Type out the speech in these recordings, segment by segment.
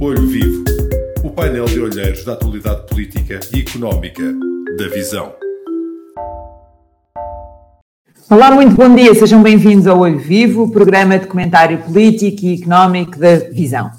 Olho Vivo, o painel de olheiros da atualidade política e económica da Visão. Olá, muito bom dia, sejam bem-vindos ao Olho Vivo, programa de comentário político e económico da Visão.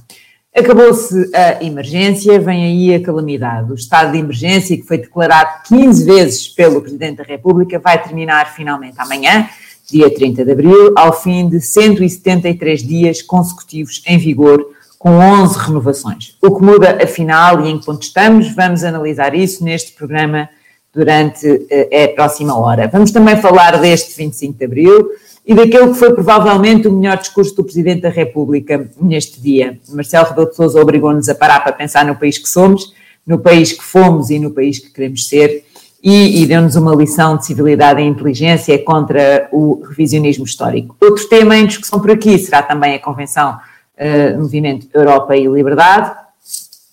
Acabou-se a emergência, vem aí a calamidade. O estado de emergência, que foi declarado 15 vezes pelo Presidente da República, vai terminar finalmente amanhã, dia 30 de abril, ao fim de 173 dias consecutivos em vigor, com 11 renovações. O que muda, afinal, e em que ponto estamos, vamos analisar isso neste programa durante eh, a próxima hora. Vamos também falar deste 25 de abril e daquele que foi provavelmente o melhor discurso do Presidente da República neste dia. Marcelo Rebelo de Sousa obrigou-nos a parar para pensar no país que somos, no país que fomos e no país que queremos ser e, e deu-nos uma lição de civilidade e inteligência contra o revisionismo histórico. Outro tema em discussão por aqui será também a Convenção uh, Movimento Europa e Liberdade,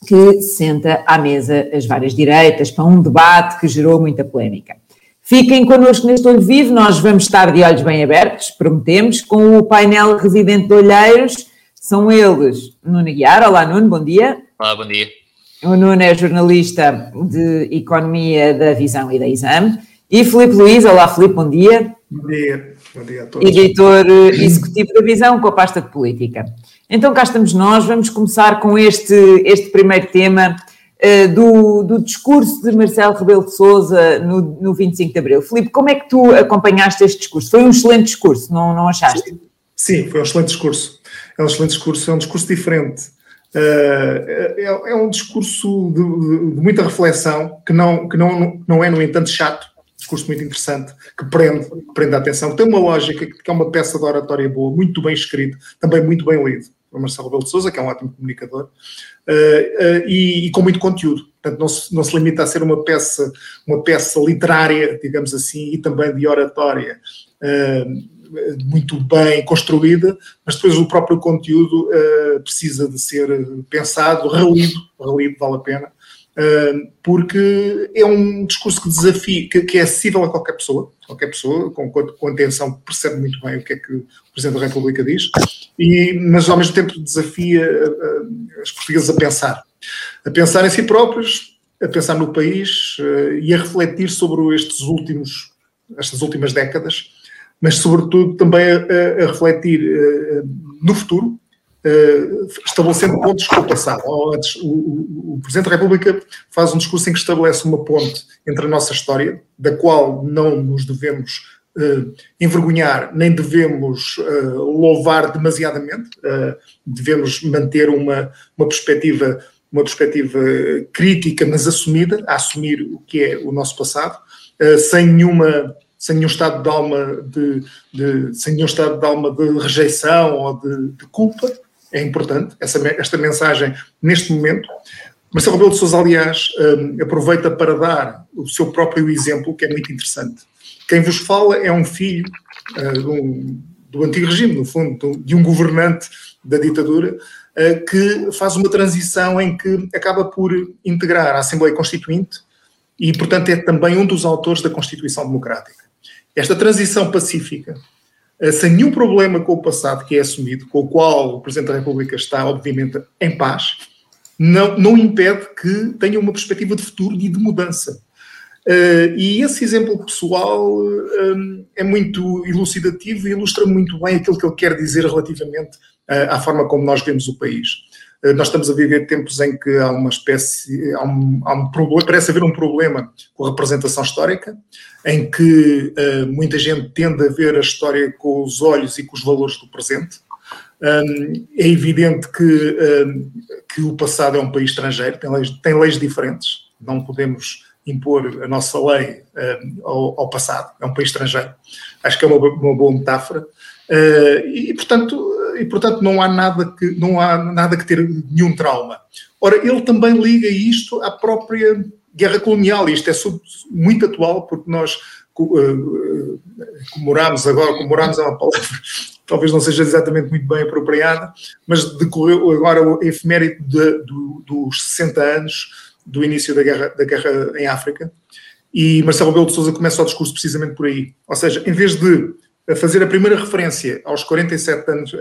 que senta à mesa as várias direitas para um debate que gerou muita polémica. Fiquem connosco neste Olho Vivo, nós vamos estar de olhos bem abertos, prometemos, com o painel residente de Olheiros. São eles Nuno Guiar. Olá, Nuno, bom dia. Olá, bom dia. O Nuno é jornalista de Economia da Visão e da Exame. E Filipe Luiz. Olá, Filipe, bom dia. Bom dia. Bom dia a todos. Editor eh, executivo da Visão com a pasta de política. Então cá estamos nós, vamos começar com este, este primeiro tema uh, do, do, discurso de Marcelo Rebelo de Sousa no, no 25 de Abril. Filipe, como é que tu acompanhaste este discurso? Foi um excelente discurso, não, não achaste? Sim. Sim, foi um excelente discurso. É um excelente discurso, é um discurso diferente. Uh, é, é, um discurso de, de, de, muita reflexão, que não, que não, não é, no entanto, chato. Um discurso muito interessante, que prende, que prende a atenção. Tem uma lógica, que é uma peça de oratória boa, muito bem escrito, também muito bem lido o Marcelo Rebelo de Sousa, que é um ótimo comunicador, uh, uh, e, e, com muito conteúdo. Portanto, não se, não se limita a ser uma peça, uma peça literária, digamos assim, e também de oratória uh, muito bem construída, mas depois o próprio conteúdo precisa de ser pensado, relido, relido vale a pena, porque é um discurso que desafia, que, que, é acessível a qualquer pessoa, qualquer pessoa com, com atenção percebe muito bem o que é que o Presidente da República diz, e, mas ao mesmo tempo desafia os portugueses a pensar, a pensar em si próprios, a pensar no país uh, e a refletir sobre estes últimos, estas últimas décadas, mas sobretudo também a, a refletir uh, no futuro, estabelecendo pontos com o passado. O, o, o, Presidente da República faz um discurso em que estabelece uma ponte entre a nossa história, da qual não nos devemos uh, envergonhar, nem devemos uh, louvar demasiadamente, uh, devemos manter uma, uma perspectiva uma perspectiva crítica, mas assumida, a assumir o que é o nosso passado, sem nenhuma sem nenhum estado de alma de, de, sem nenhum estado de alma de rejeição ou de, de culpa é importante essa, esta mensagem neste momento Marcelo Rebelo de Sousa aliás aproveita para dar o seu próprio exemplo que é muito interessante quem vos fala é um filho uh, do, antigo regime, no fundo, de um governante da ditadura, uh, que faz uma transição em que acaba por integrar a Assembleia Constituinte e, portanto, é também um dos autores da Constituição Democrática. Esta transição pacífica, sem nenhum problema com o passado que é assumido, com o qual o Presidente da República está, obviamente, em paz, não, não impede que tenha uma perspectiva de futuro e de mudança. Uh, e esse exemplo pessoal um, é muito elucidativo e ilustra muito bem aquilo que ele quer dizer relativamente uh, à forma como nós vemos o país. Uh, nós estamos a viver tempos em que há uma espécie, há um, há um problema, parece haver um problema com a representação histórica, em que muita gente tende a ver a história com os olhos e com os valores do presente. Um, é evidente que, um, que o passado é um país estrangeiro, tem leis, tem leis diferentes, não podemos impor a nossa lei uh, ao, ao, passado, é um país estrangeiro. Acho que é uma, uma boa metáfora. Uh, e, portanto, e, portanto, não há, nada que, não há nada que ter nenhum trauma. Ora, ele também liga isto à própria guerra colonial, e isto é muito atual, porque nós uh, comemoramos agora, comemoramos é uma palavra talvez não seja exatamente muito bem apropriada, mas decorreu agora a efeméride de, do, dos 60 anos do início da guerra, da guerra em África, e Marcelo Rebelo de Sousa começa o discurso precisamente por aí. Ou seja, em vez de a fazer a primeira referência aos 47 anos,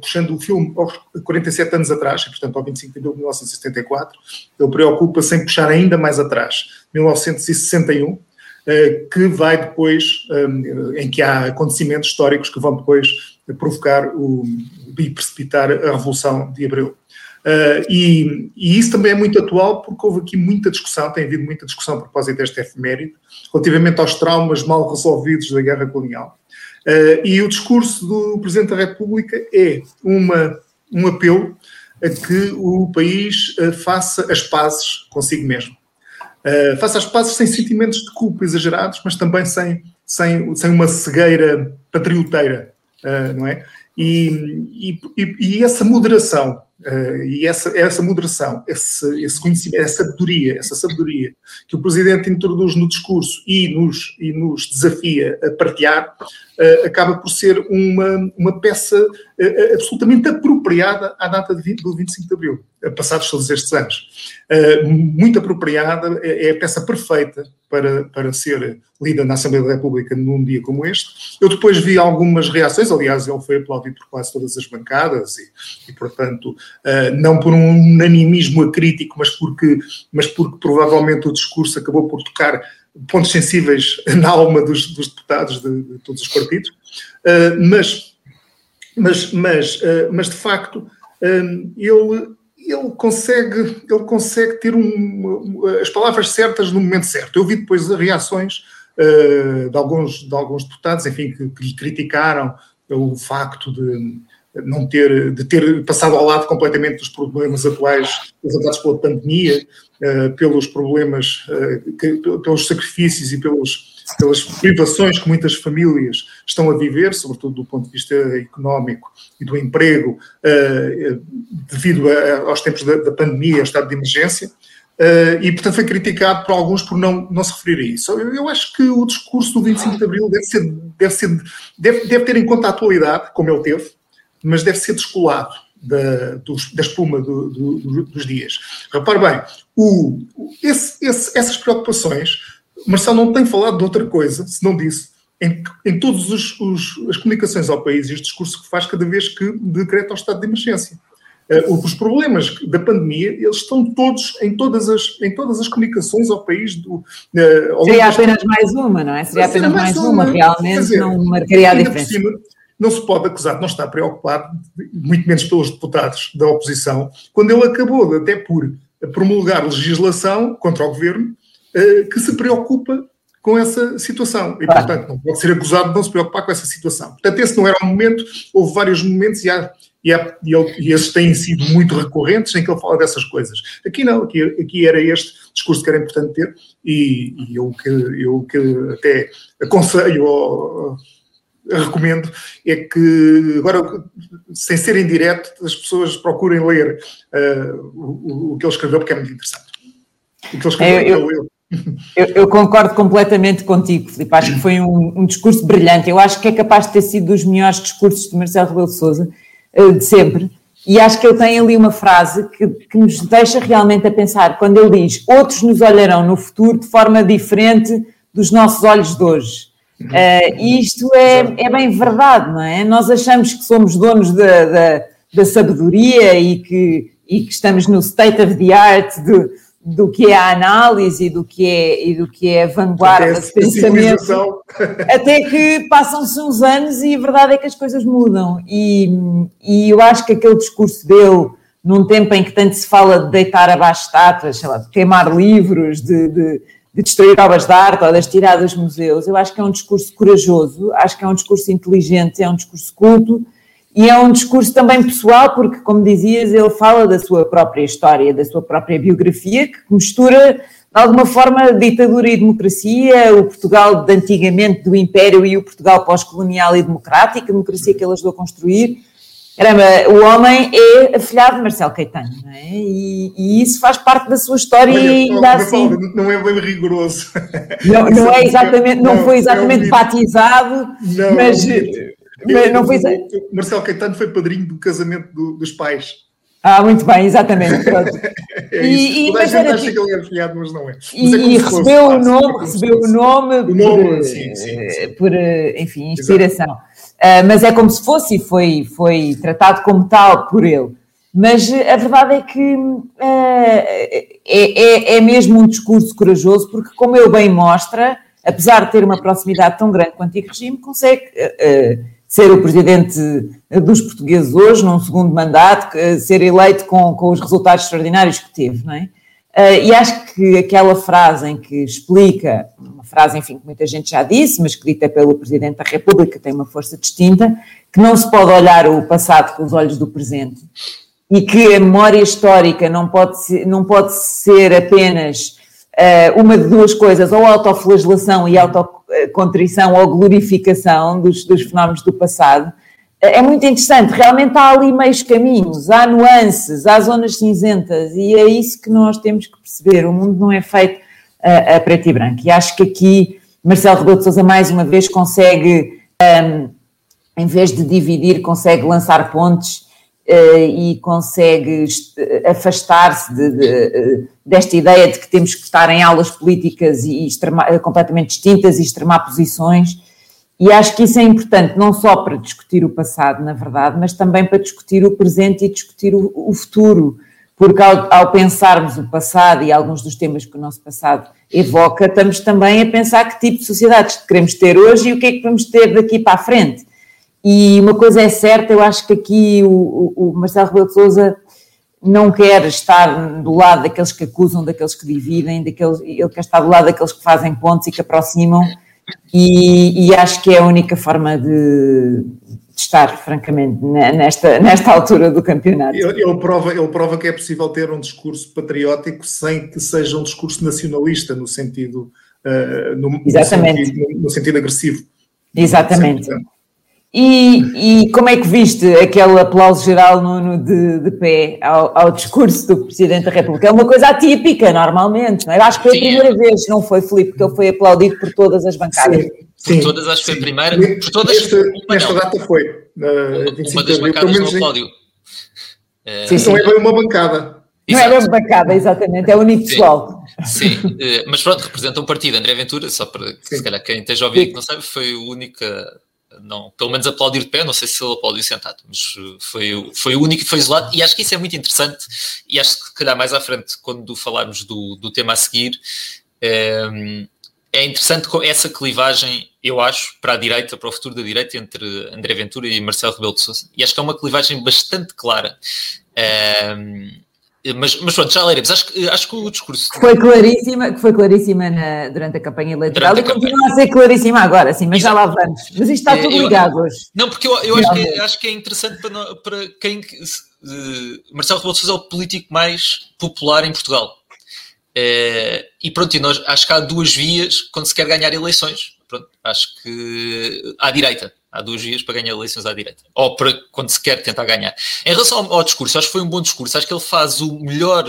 puxando o filme aos 47 anos atrás, portanto ao 25 de abril de 1974, ele preocupa-se em puxar ainda mais atrás, 1961, que vai depois, em que há acontecimentos históricos que vão depois provocar o, e precipitar a Revolução de Abril. Uh, e, e, isso também é muito atual porque houve aqui muita discussão, tem havido muita discussão a propósito deste efeméride, relativamente aos traumas mal resolvidos da guerra colonial. Uh, e o discurso do Presidente da República é uma, um apelo a que o país uh, faça as pazes consigo mesmo. faça as pazes sem sentimentos de culpa exagerados, mas também sem, sem, sem uma cegueira patrioteira, não é? E, e, e, essa moderação Uh, e essa, essa moderação, esse, esse conhecimento, essa sabedoria, essa sabedoria que o Presidente introduz no discurso e nos, e nos desafia a partilhar, uh, acaba por ser uma, uma peça absolutamente apropriada à data de 20, do 25 de Abril, passados todos estes anos. muito apropriada, é, é a peça perfeita para, para ser lida na Assembleia da República num dia como este. Eu depois vi algumas reações, aliás, ele foi aplaudido por quase todas as bancadas e, e portanto, uh, não por um unanimismo acrítico, mas porque, mas porque provavelmente o discurso acabou por tocar pontos sensíveis na alma dos, dos deputados de, de, todos os partidos. Mas, mas, mas, uh, mas, de facto, ele ele consegue, ele consegue ter um, as palavras certas no momento certo. Eu vi depois as reações uh, de, alguns, de alguns deputados, enfim, que, que lhe criticaram o facto de não ter, de ter passado ao lado completamente dos problemas atuais levantados pela pandemia, pelos problemas, pelos sacrifícios e pelos pelas privações que muitas famílias estão a viver, sobretudo do ponto de vista económico e do emprego, uh, devido a, aos tempos da, da, pandemia, ao estado de emergência, uh, e portanto foi criticado por alguns por não, não se referir a isso. Eu, eu, acho que o discurso do 25 de Abril deve, ser, deve, ser, deve, deve ter em conta a atualidade, como ele teve, mas deve ser descolado da, da espuma do, do, dos dias. Repare bem, o, esse, esse, essas preocupações Marcelo não tem falado de outra coisa, se não disse, em, em todas as comunicações ao país e os discursos que faz cada vez que decreta o estado de emergência. Uh, os problemas da pandemia, eles estão todos em todas as, em todas as comunicações ao país. Do, uh, Seria apenas mais uma, não é? Seria apenas mais uma, uma. realmente dizer, não marcaria a diferença. Cima, não se pode acusar de não estar preocupado, muito menos pelos deputados da oposição, quando ele acabou até por promulgar legislação contra o governo que se preocupa com essa situação. E, portanto, não pode ser acusado de não se preocupar com essa situação. Portanto, esse não era o momento, houve vários momentos e, há, e, há, e, ele, e esses têm sido muito recorrentes em que ele fala dessas coisas. Aqui não, aqui, aqui era este discurso que era importante ter e, e eu, que, eu que até aconselho ou recomendo é que agora, sem ser em direto, as pessoas procurem ler uh, o, o, que ele escreveu porque é muito interessante. O que ele escreveu, é, eu, eu, eu, eu, concordo completamente contigo, Filipe. Acho que foi um, um, discurso brilhante. Eu acho que é capaz de ter sido dos melhores discursos de Marcelo Rebelo de Souza uh, de sempre. E acho que ele tem ali uma frase que, que, nos deixa realmente a pensar, quando ele diz: Outros nos olharão no futuro de forma diferente dos nossos olhos de hoje. Uh, isto é, é bem verdade, não é? Nós achamos que somos donos da, da, da sabedoria e que, e que estamos no state of the art de do que é a análise do que é, e do que é a vanguarda de pensamento, até que passam-se uns anos e a verdade é que as coisas mudam. E, e eu acho que aquele discurso dele, num tempo em que tanto se fala de deitar abaixo estátuas, sei lá, de queimar livros, de, de, de destruir obras de arte ou de as tirar dos museus, eu acho que é um discurso corajoso, acho que é um discurso inteligente, é um discurso culto e é um discurso também pessoal, porque, como dizias, ele fala da sua própria história, da sua própria biografia, que mistura, de alguma forma, ditadura e democracia, o Portugal de antigamente do Império e o Portugal pós-colonial e democrático, a democracia que ele ajudou a construir. Caramba, o homem é afilhado de Marcelo Caetano, não é? E, e, isso faz parte da sua história Olha, e ainda assim... Não é bem rigoroso. Não, não é exatamente, não, não foi exatamente é um batizado, não, mas... É um não foi... O Marcelo Caetano foi padrinho do casamento do, dos pais. Ah, muito bem, exatamente. é e, e, mas era acha tipo... que ele é fiado, mas não é. Mas e, é e recebeu o nome, recebeu o nome, o nome por, sim, sim, sim. por enfim, inspiração. Uh, mas é como se fosse e foi, foi tratado como tal por ele. Mas a verdade é que uh, é, é, é mesmo um discurso corajoso, porque, como ele bem mostra, apesar de ter uma proximidade tão grande com o antigo regime, consegue uh, ser o presidente dos portugueses hoje, num segundo mandato, ser eleito com, com os resultados extraordinários que teve, não é? Uh, e acho que aquela frase em que explica, uma frase, enfim, que muita gente já disse, mas que dita pelo Presidente da República, tem uma força distinta, que não se pode olhar o passado com os olhos do presente e que a memória histórica não pode ser, não pode ser apenas uma de duas coisas, ou autoflagelação e autocontrição ou glorificação dos, dos fenómenos do passado, é muito interessante. Realmente há ali meios caminhos, há nuances, há zonas cinzentas e é isso que nós temos que perceber. O mundo não é feito a, a preto e branco. E acho que aqui Marcelo Rebelo de Sousa mais uma vez consegue, um, em vez de dividir, consegue lançar pontes e consegue afastar-se de, de, eh, desta ideia de que temos que estar em aulas políticas e extremar, completamente distintas e extremar posições e acho que isso é importante não só para discutir o passado, na verdade, mas também para discutir o presente e discutir o, o futuro, porque ao, ao, pensarmos o passado e alguns dos temas que o nosso passado evoca, estamos também a pensar que tipo de sociedades queremos ter hoje e o que é que vamos ter daqui para a frente. E uma coisa é certa, eu acho que aqui o, o Marcelo Rebelo de Sousa não quer estar do lado daqueles que acusam, daqueles que dividem, daqueles, ele quer estar do lado daqueles que fazem pontos e que aproximam e, e, acho que é a única forma de, de, estar, francamente, nesta, nesta altura do campeonato. Ele, ele, prova, ele prova que é possível ter um discurso patriótico sem que seja um discurso nacionalista, no sentido, uh, no, Exatamente. No sentido, no sentido agressivo. Exatamente. E, e, como é que viste aquele aplauso geral no, de, de, pé ao, ao, discurso do Presidente da República? É uma coisa atípica, normalmente. Não é? Acho que foi a primeira é. vez, não foi, Filipe, que ele foi aplaudido por todas as bancadas. Sim, sim, por todas, acho que foi a primeira. Por todas, Este, nesta não. data foi. Uh, uma das bancadas no aplaudiu. Sim, sim. Não é bem uma bancada. Não é bem bancada, exatamente, é unipessoal. Sim, sim. Uh, mas pronto, representa um partido. André Ventura, só para sim. se calhar quem esteja a ouvir que não sabe, foi a única não, pelo menos aplaudir de pé, não sei se ele aplaudiu sentado, mas uh, foi, foi o único que foi isolado, e acho que isso é muito interessante, e acho que, se calhar, mais à frente, quando falarmos do, do tema a seguir, é, é interessante essa clivagem, eu acho, para a direita, para o futuro da direita, entre André Ventura e Marcelo Rebelo de Sousa, e acho que é uma clivagem bastante clara. É, mas, mas pronto, já leremos. Acho, acho que o discurso. Foi claríssima, que foi claríssima na, durante a campanha eleitoral durante e continua a ser claríssima agora, sim, mas Exato. já lá vamos. Mas isto está tudo ligado hoje. Não, porque eu, eu acho, que é, acho que é interessante para, para quem. Uh, Marcelo Rebelo de Sousa é o político mais popular em Portugal. Uh, e pronto, e nós, acho que há duas vias quando se quer ganhar eleições. Acho que à direita há duas vias para ganhar eleições à direita, ou para quando se quer tentar ganhar. Em relação ao, ao discurso, acho que foi um bom discurso, acho que ele faz o melhor.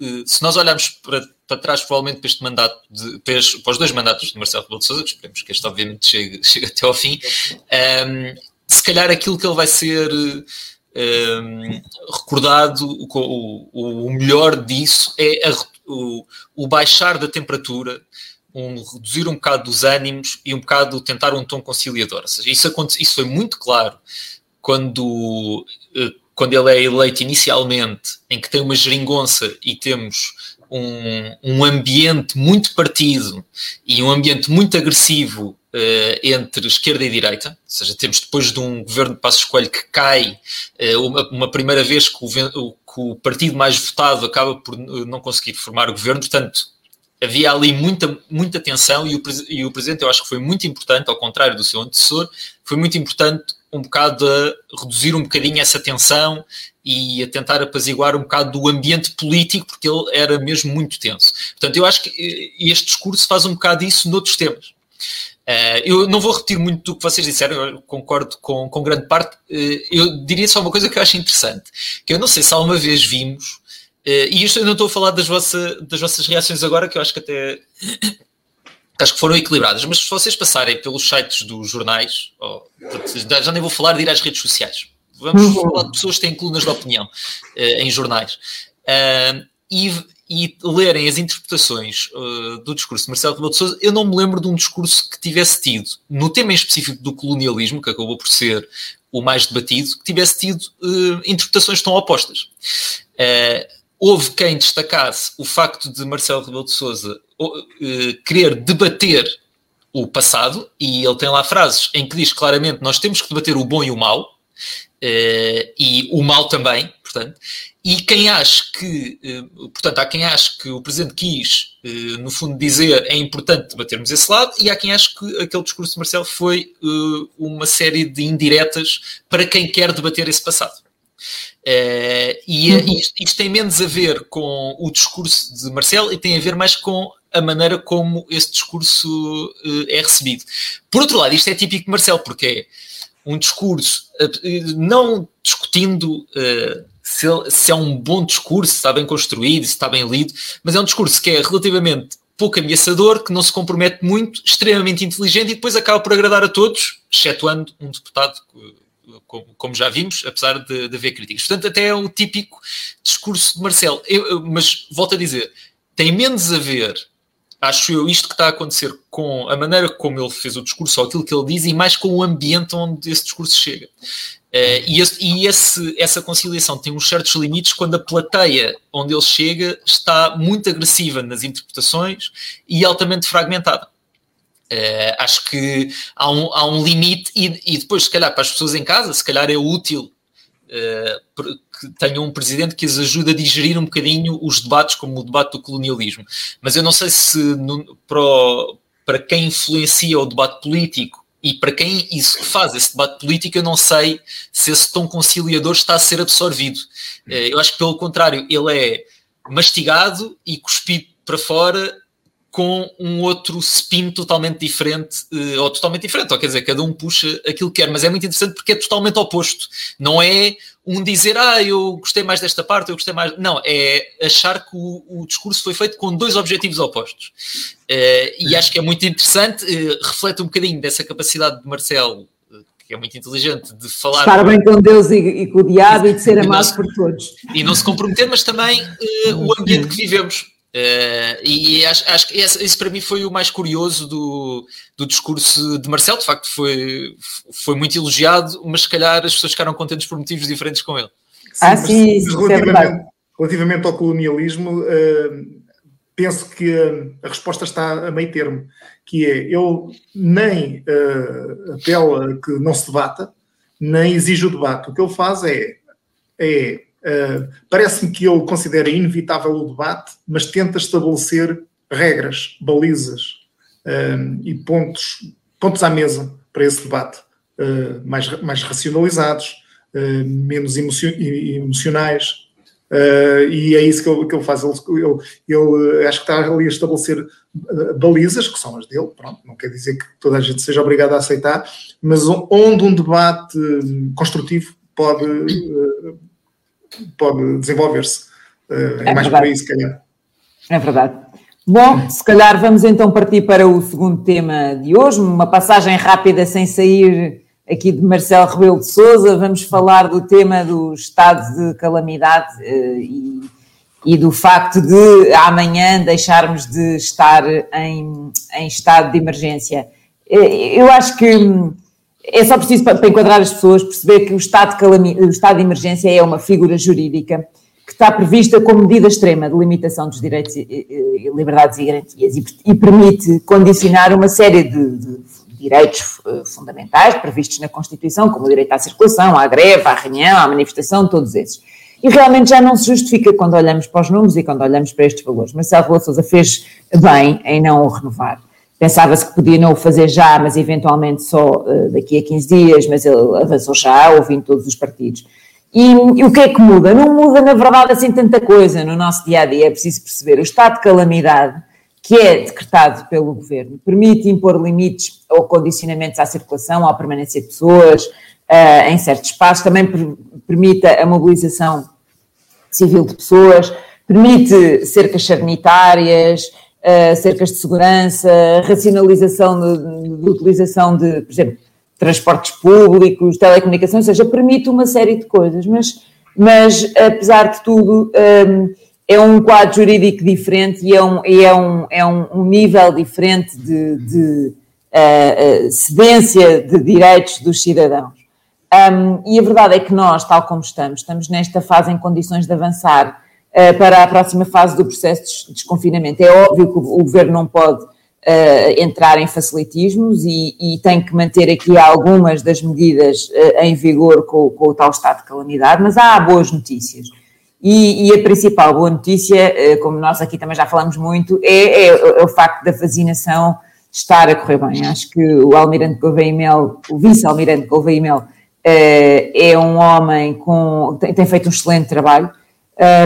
Eh, se nós olharmos para, para trás, provavelmente para este mandato, de, para, para, os dois mandatos de Marcelo Rebelo de Sousa, que esperemos que este obviamente chegue, chegue até ao fim, um, se calhar aquilo que ele vai ser um, recordado, o, o, o, melhor disso é a, o, o baixar da temperatura um, reduzir um bocado dos ânimos e um bocado tentar um tom conciliador. Ou seja, isso, isso foi muito claro quando, eh, quando ele é eleito inicialmente, em que tem uma geringonça e temos um, um ambiente muito partido e um ambiente muito agressivo uh, entre esquerda e direita, ou seja, temos depois de um governo de Passos Coelho que cai, uh, uma, uma, primeira vez que o, que o partido mais votado acaba por não conseguir formar o governo, portanto, havia ali muita, muita tensão e o, e o Presidente eu acho que foi muito importante, ao contrário do seu antecessor, foi muito importante um bocado a reduzir um bocadinho essa tensão e a tentar apaziguar um bocado do ambiente político, porque ele era mesmo muito tenso. Portanto, eu acho que eh, este discurso faz um bocado isso noutros temas. Uh, eu não vou repetir muito do que vocês disseram, eu concordo com, com grande parte. Uh, eu diria só uma coisa que eu acho interessante, que eu não sei se alguma vez vimos e isto eu não estou a falar das, vossa, das vossas reações agora, que eu acho que até acho que foram equilibradas, mas se vocês passarem pelos sites dos jornais, já nem vou falar de ir às redes sociais, Vamos uhum. falar de pessoas que têm colunas de opinião uh, em jornais. Uh, e, e, lerem as interpretações uh, do discurso de Marcelo Rebelo de Sousa, eu não me lembro de um discurso que tivesse tido, no tema em específico do colonialismo, que acabou por ser o mais debatido, que tivesse tido interpretações tão opostas. Houve quem destacasse o facto de Marcelo Rebelo de Sousa querer debater o passado, e ele tem lá frases em que diz claramente nós temos que debater o bom e o mau, uh, e o mal também, portanto, e quem acha que, uh, portanto, há quem acha que o Presidente quis, no fundo, dizer é importante debatermos esse lado, e há quem acha que aquele discurso de Marcelo foi uma série de indiretas para quem quer debater esse passado. Uh, e uhum. isto, isto, tem menos a ver com o discurso de Marcelo e tem a ver mais com a maneira como esse discurso uh, é recebido. Por outro lado, isto é típico de Marcelo, porque é um discurso, uh, não discutindo se, se, é um bom discurso, se está bem construído, se está bem lido, mas é um discurso que é relativamente pouco ameaçador, que não se compromete muito, extremamente inteligente e depois acaba por agradar a todos, excetuando um deputado como, como já vimos, apesar de, de haver críticas. Portanto, até é o típico discurso de Marcelo. Eu, mas volto a dizer, tem menos a ver, acho eu, isto que está a acontecer com a maneira como ele fez o discurso ou aquilo que ele diz e mais com o ambiente onde esse discurso chega. Uh, e, esse, e esse, essa conciliação tem uns certos limites quando a plateia onde ele chega está muito agressiva nas interpretações e altamente fragmentada. Uh, acho que há um, há um limite, e, e, depois, se calhar, para as pessoas em casa, se calhar é útil uh, que tenham um presidente que as ajude a digerir um bocadinho os debates, como o debate do colonialismo. Mas eu não sei se no, para, para quem influencia o debate político e para quem isso faz esse debate político, eu não sei se esse tom conciliador está a ser absorvido. Uh, eu acho que, pelo contrário, ele é mastigado e cuspido para fora com um outro spin totalmente diferente, eh, ou totalmente diferente, ou quer dizer, cada um puxa aquilo que quer, mas é muito interessante porque é totalmente oposto. Não é um dizer, ah, eu gostei mais desta parte, eu gostei mais. Não, é achar que o, o discurso foi feito com dois objetivos opostos. Uh, e acho que é muito interessante, uh, reflete um bocadinho dessa capacidade de Marcelo que é muito inteligente, de falar. Estar bem com Deus e, e com o diabo e de ser amado por todos. E não se comprometer, mas também uh, o ambiente que vivemos. Uh, e acho, acho que esse, esse, para mim foi o mais curioso do, do discurso de Marcelo. De facto, foi, foi muito elogiado, mas se calhar as pessoas ficaram contentes por motivos diferentes com ele. Sim, ah, sim, isso é relativamente, é relativamente ao colonialismo, uh, penso que a, a, resposta está a meio termo, que é eu nem uh, apelo a que não se debata, nem exijo o debate. O que ele faz é, é Uh, Parece-me que ele considera inevitável o debate, mas tenta estabelecer regras, balizas uh, e pontos, pontos à mesa para esse debate, uh, mais, mais racionalizados, menos emocionais. e é isso que ele, que ele faz. Ele, ele, ele, acho que está ali a estabelecer balizas, que são as dele, pronto, não quer dizer que toda a gente seja obrigada a aceitar, mas onde um debate construtivo pode pode desenvolver-se. É, é, mais por aí, se calhar. É verdade. Bom, se calhar vamos então partir para o segundo tema de hoje, uma passagem rápida sem sair aqui de Marcelo Rebelo de Souza. Vamos falar do tema do estado de calamidade uh, e, e, do facto de amanhã deixarmos de estar em, em estado de emergência. Eh, eu acho que é só preciso, para, enquadrar as pessoas, perceber que o estado, de o estado de emergência é uma figura jurídica que está prevista como medida extrema de limitação dos direitos e, liberdades e garantias e, e, permite condicionar uma série de, de direitos eh, fundamentais previstos na Constituição, como o direito à circulação, à greve, à reunião, à manifestação, todos esses. E realmente já não se justifica quando olhamos para os números e quando olhamos para estes valores. Marcelo Rebelo Sousa fez bem em não o renovar. Pensava-se que podia não o fazer já, mas eventualmente só uh, daqui a 15 dias, mas ele avançou já, ouvindo todos os partidos. E, e, o que é que muda? Não muda, na verdade, assim tanta coisa no nosso dia a dia. É preciso perceber. O estado de calamidade, que é decretado pelo governo, permite impor limites ou condicionamentos à circulação, à permanência de pessoas uh, em certos espaços, também per permite a mobilização civil de pessoas, permite cercas sanitárias, uh, cercas de segurança, racionalização de, utilização de, por exemplo, transportes públicos, telecomunicações, ou seja, permite uma série de coisas, mas, mas apesar de tudo, um, é um quadro jurídico diferente e é um, é um, é um, nível diferente de, de uh, cedência de direitos dos cidadãos. Um, e a verdade é que nós, tal como estamos, estamos nesta fase em condições de avançar para a próxima fase do processo de desconfinamento. É óbvio que o, governo não pode uh, entrar em facilitismos e, e, tem que manter aqui algumas das medidas uh, em vigor com, com, o tal estado de calamidade, mas há boas notícias. E, e a principal boa notícia, como nós aqui também já falamos muito, é, é, é, o facto da vacinação estar a correr bem. Acho que o Almirante Gouveia Mel, o vice-almirante Gouveia Mel, é um homem com tem, tem, feito um excelente trabalho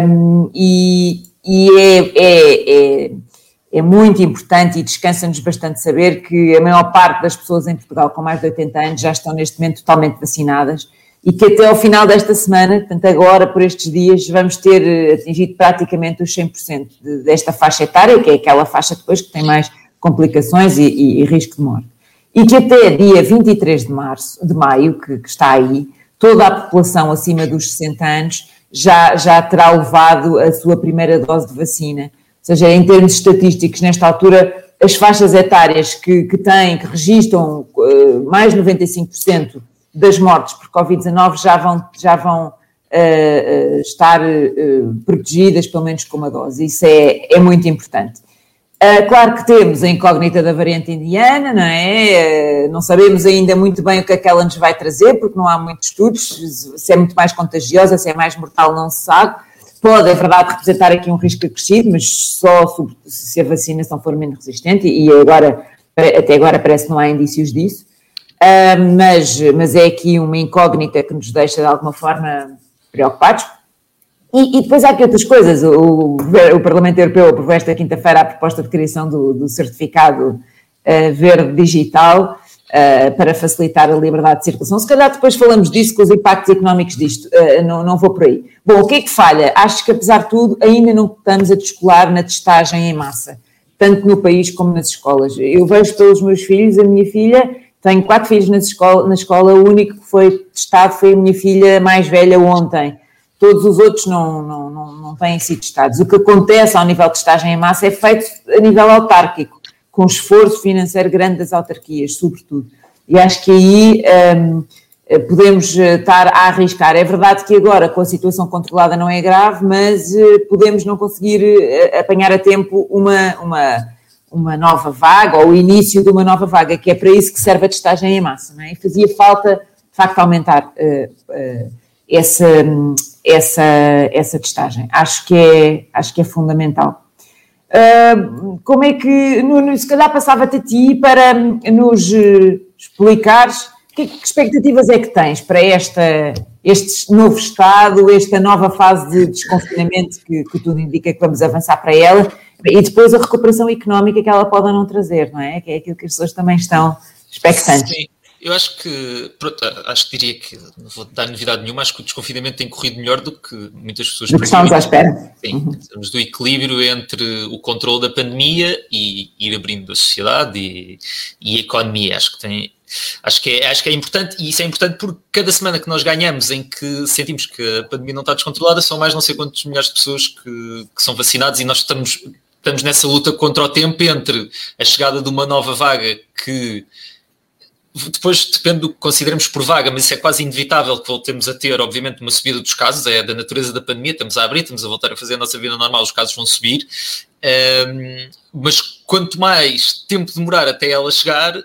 um, e, e é, é, é é muito importante e descansa-nos bastante saber que a maior parte das pessoas em Portugal com mais de 80 anos já estão neste momento totalmente vacinadas e que até ao final desta semana, portanto agora por estes dias, vamos ter eh, atingido praticamente os 100% de, desta faixa etária, que é aquela faixa depois que tem mais complicações e, e, e risco de morte. E que até dia 23 de março, de maio, que, que está aí, toda a população acima dos 60 anos já, já terá levado a sua primeira dose de vacina seja, em termos estatísticos, nesta altura, as faixas etárias que, que têm, que registram uh, mais de 95% das mortes por Covid-19 já vão, já vão uh, estar uh, protegidas, pelo menos com uma dose. Isso é, é muito importante. Claro que temos a incógnita da variante indiana, não é? não sabemos ainda muito bem o que é que ela nos vai trazer, porque não há muitos estudos, se é muito mais contagiosa, se é mais mortal, não se sabe pode, é verdade, representar aqui um risco acrescido, mas só se a vacinação for menos resistente, e agora, até agora parece que não há indícios disso, uh, mas, mas é aqui uma incógnita que nos deixa de alguma forma preocupados. E, e depois há aqui outras coisas. O, o Parlamento Europeu aprovou esta quinta-feira a proposta de criação do, do certificado uh, verde digital uh, para facilitar a liberdade de circulação. Se calhar depois falamos disso, com os impactos económicos disto, uh, não, não vou por aí. Bom, o que é que falha? Acho que apesar de tudo ainda não estamos a descolar na testagem em massa, tanto no país como nas escolas. Eu vejo pelos meus filhos, a minha filha, tenho quatro filhos na escola, na escola o único que foi testado foi a minha filha mais velha ontem. Todos os outros não, não, não, não têm sido testados. O que acontece ao nível de testagem em massa é feito a nível autárquico com esforço financeiro grande das autarquias, sobretudo. E acho que aí um, podemos eh, estar a arriscar. É verdade que agora, com a situação controlada, não é grave, mas uh, podemos não conseguir uh, apanhar a tempo uma, uma, uma nova vaga ou o início de uma nova vaga, que é para isso que serve a testagem em massa. Não é? E fazia falta, de facto, aumentar uh, essa, essa, essa testagem. Acho que é, acho que é fundamental. Uh, como é que, Nuno, se calhar passava-te a ti para nos eh, explicares que, que, expectativas é que tens para esta, este novo estado, esta nova fase de desconfinamento que, que tudo indica que vamos avançar para ela e depois a recuperação económica que ela pode ou não trazer, não é? Que é aquilo que as pessoas também estão expectantes. Sim. Eu acho que, pronto, acho que diria que não vou dar novidade nenhuma, acho que o desconfinamento tem corrido melhor do que muitas pessoas do que estamos à espera. Sim, uhum. estamos do equilíbrio entre o controle da pandemia e ir abrindo a sociedade e, e a economia. Acho que tem, acho que, é, acho que é importante, e isso é importante porque cada semana que nós ganhamos em que sentimos que a pandemia não está descontrolada, são mais não sei quantos milhares de pessoas que, que são vacinadas e nós estamos, estamos nessa luta contra o tempo entre a chegada de uma nova vaga que depois depende do que consideramos por vaga, mas isso é quase inevitável que voltemos a ter, obviamente, uma subida dos casos, é da natureza da pandemia, estamos a abrir, estamos a voltar a fazer a nossa vida normal, os casos vão subir, um, mas quanto mais tempo demorar até ela chegar, uh,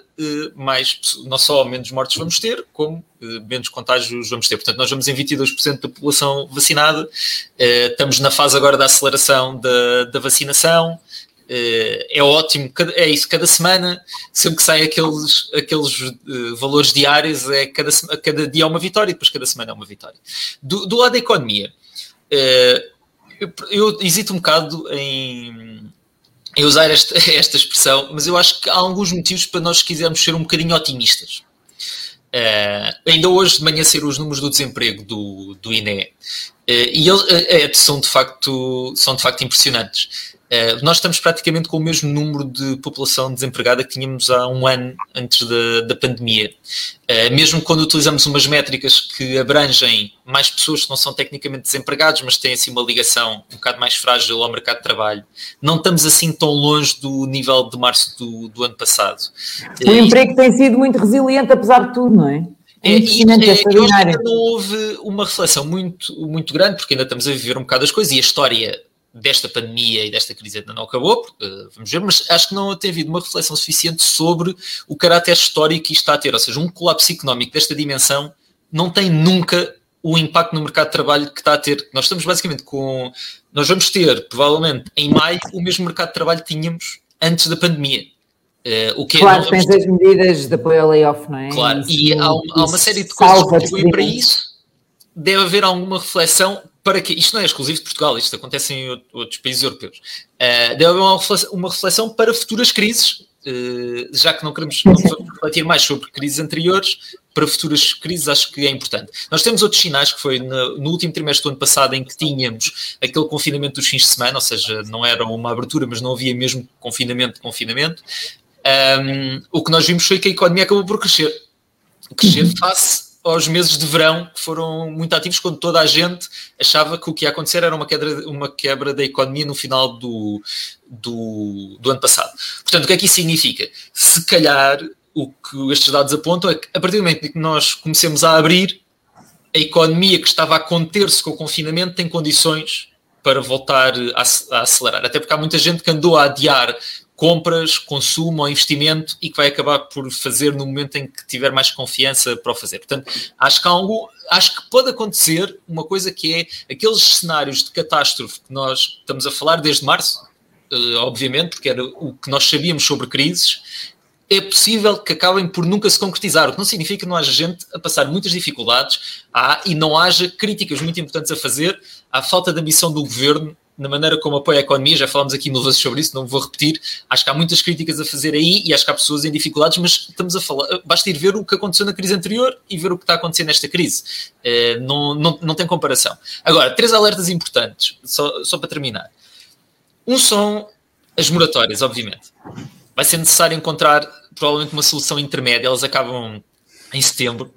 mais, não só menos mortes vamos ter, como uh, menos contágios vamos ter. Portanto, nós vamos em 22% da população vacinada, uh, estamos na fase agora da aceleração da, da vacinação, é ótimo, é isso, cada semana, sempre que saem aqueles, aqueles uh, valores diários, é cada, cada dia é uma vitória e depois cada semana é uma vitória. Do, do lado da economia, uh, eu, eu, hesito um bocado em, em usar esta, esta expressão, mas eu acho que há alguns motivos para nós quisermos ser um bocadinho otimistas. ainda hoje de manhã saíram os números do desemprego do, do INE e eles são, de facto, são de facto impressionantes. Uh, nós estamos praticamente com o mesmo número de população desempregada que tínhamos há um ano antes da, da pandemia. Uh, mesmo quando utilizamos umas métricas que abrangem mais pessoas que não são tecnicamente desempregados, mas têm assim uma ligação um bocado mais frágil ao mercado de trabalho, não estamos assim tão longe do nível de março do, do ano passado. O uh, emprego tem sido muito resiliente, apesar de tudo, não é? É, e, é, eu acho que ainda não houve uma reflexão muito, muito grande, porque ainda estamos a viver um bocado as coisas e a história desta pandemia e desta crise ainda não acabou, porque, vamos ver, mas acho que não tem havido uma reflexão suficiente sobre o caráter histórico que isto está a ter. Ou seja, um colapso económico desta dimensão não tem nunca o impacto no mercado de trabalho que está a ter. Nós estamos basicamente com. Nós vamos ter, provavelmente, em maio, o mesmo mercado de trabalho que tínhamos antes da pandemia. Uh, o que é claro, é, tens as medidas de apoio ao layoff, não é? Claro, e há, há uma série de coisas que contribuem para isso. Deve haver alguma reflexão para que isto não é exclusivo de Portugal, isto acontece em outros países europeus. Uh, deve haver uma reflexão, uma reflexão para futuras crises, uh, já que não queremos refletir mais sobre crises anteriores, para futuras crises acho que é importante. Nós temos outros sinais, que foi no, no, último trimestre do ano passado, em que tínhamos aquele confinamento dos fins de semana, ou seja, não era uma abertura, mas não havia mesmo confinamento de confinamento. Um, o que nós vimos foi que a economia acabou por crescer. Crescer face aos meses de verão que foram muito ativos quando toda a gente achava que o que ia acontecer era uma quebra, uma quebra da economia no final do, do, do ano passado. Portanto, o que é que isso significa? Se calhar o que estes dados apontam é que a partir do momento em que nós comecemos a abrir, a economia que estava a conter-se com o confinamento tem condições para voltar a, a, acelerar. Até porque há muita gente que andou a adiar compras, consumo ou investimento e que vai acabar por fazer no momento em que tiver mais confiança para o fazer. Portanto, acho que algo, acho que pode acontecer uma coisa que é aqueles cenários de catástrofe que nós estamos a falar desde março, uh, obviamente, porque era o que nós sabíamos sobre crises, é possível que acabem por nunca se concretizar, o que não significa que não haja gente a passar muitas dificuldades há, e não haja críticas muito importantes a fazer à falta de ambição do governo na maneira como apoia a economia, já falámos aqui mil vezes sobre isso, não vou repetir. Acho que há muitas críticas a fazer aí e acho que há pessoas em dificuldades, mas estamos a falar, basta ir ver o que aconteceu na crise anterior e ver o que está acontecendo nesta crise. Uh, não, não, não tem comparação. Agora, três alertas importantes, só, só para terminar. Um são as moratórias, obviamente. Vai ser necessário encontrar provavelmente uma solução intermédia, elas acabam em setembro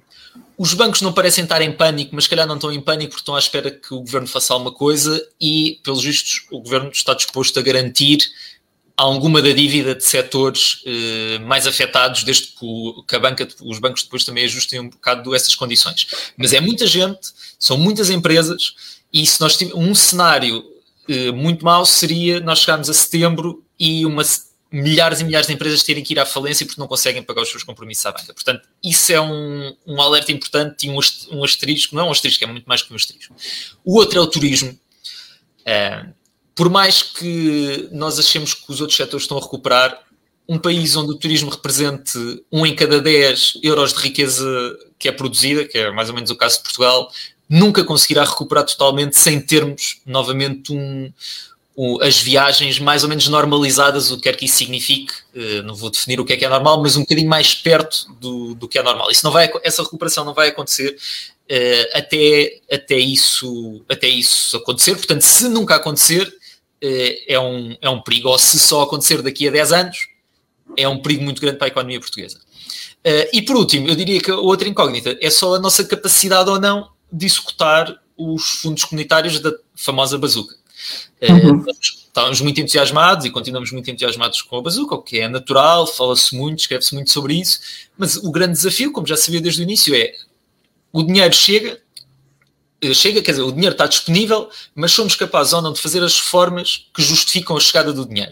os bancos não parecem estar em pânico, mas calhar não estão em pânico porque estão à espera que o governo faça alguma coisa e, pelos vistos, o governo está disposto a garantir alguma da dívida de setores eh, mais afetados, desde que, o, que a banca, os bancos depois também ajustem um bocado essas condições. Mas é muita gente, são muitas empresas, e se nós tivermos um cenário eh, muito mau seria nós chegarmos a setembro e uma milhares e milhares de empresas terem que ir à falência porque não conseguem pagar os seus compromissos à banca. Portanto, isso é um, um alerta importante e um, asterisco, não é um asterisco, é muito mais que um asterisco. O outro é o turismo. Uh, por mais que nós achemos que os outros setores estão a recuperar, um país onde o turismo represente um em cada 10 euros de riqueza que é produzida, que é mais ou menos o caso de Portugal, nunca conseguirá recuperar totalmente sem termos novamente um, o, as viagens mais ou menos normalizadas, o que quer que isso signifique, uh, não vou definir o que é que é normal, mas um bocadinho mais perto do, do que é normal. Isso não vai, essa recuperação não vai acontecer uh, até, até, isso, até isso acontecer. Portanto, se nunca acontecer, uh, é, um, é um perigo. Ou se só acontecer daqui a 10 anos, é um perigo muito grande para a economia portuguesa. e por último, eu diria que a outra incógnita é só a nossa capacidade ou não de executar os fundos comunitários da famosa bazuca. Eh, uhum. Estávamos muito entusiasmados e continuamos muito entusiasmados com a bazuca, o que é natural, fala-se muito, escreve-se muito sobre isso, mas o grande desafio, como já sabia desde o início, é o dinheiro chega, eh, chega, quer dizer, o dinheiro está disponível, mas somos capazes ou não de fazer as reformas que justificam a chegada do dinheiro.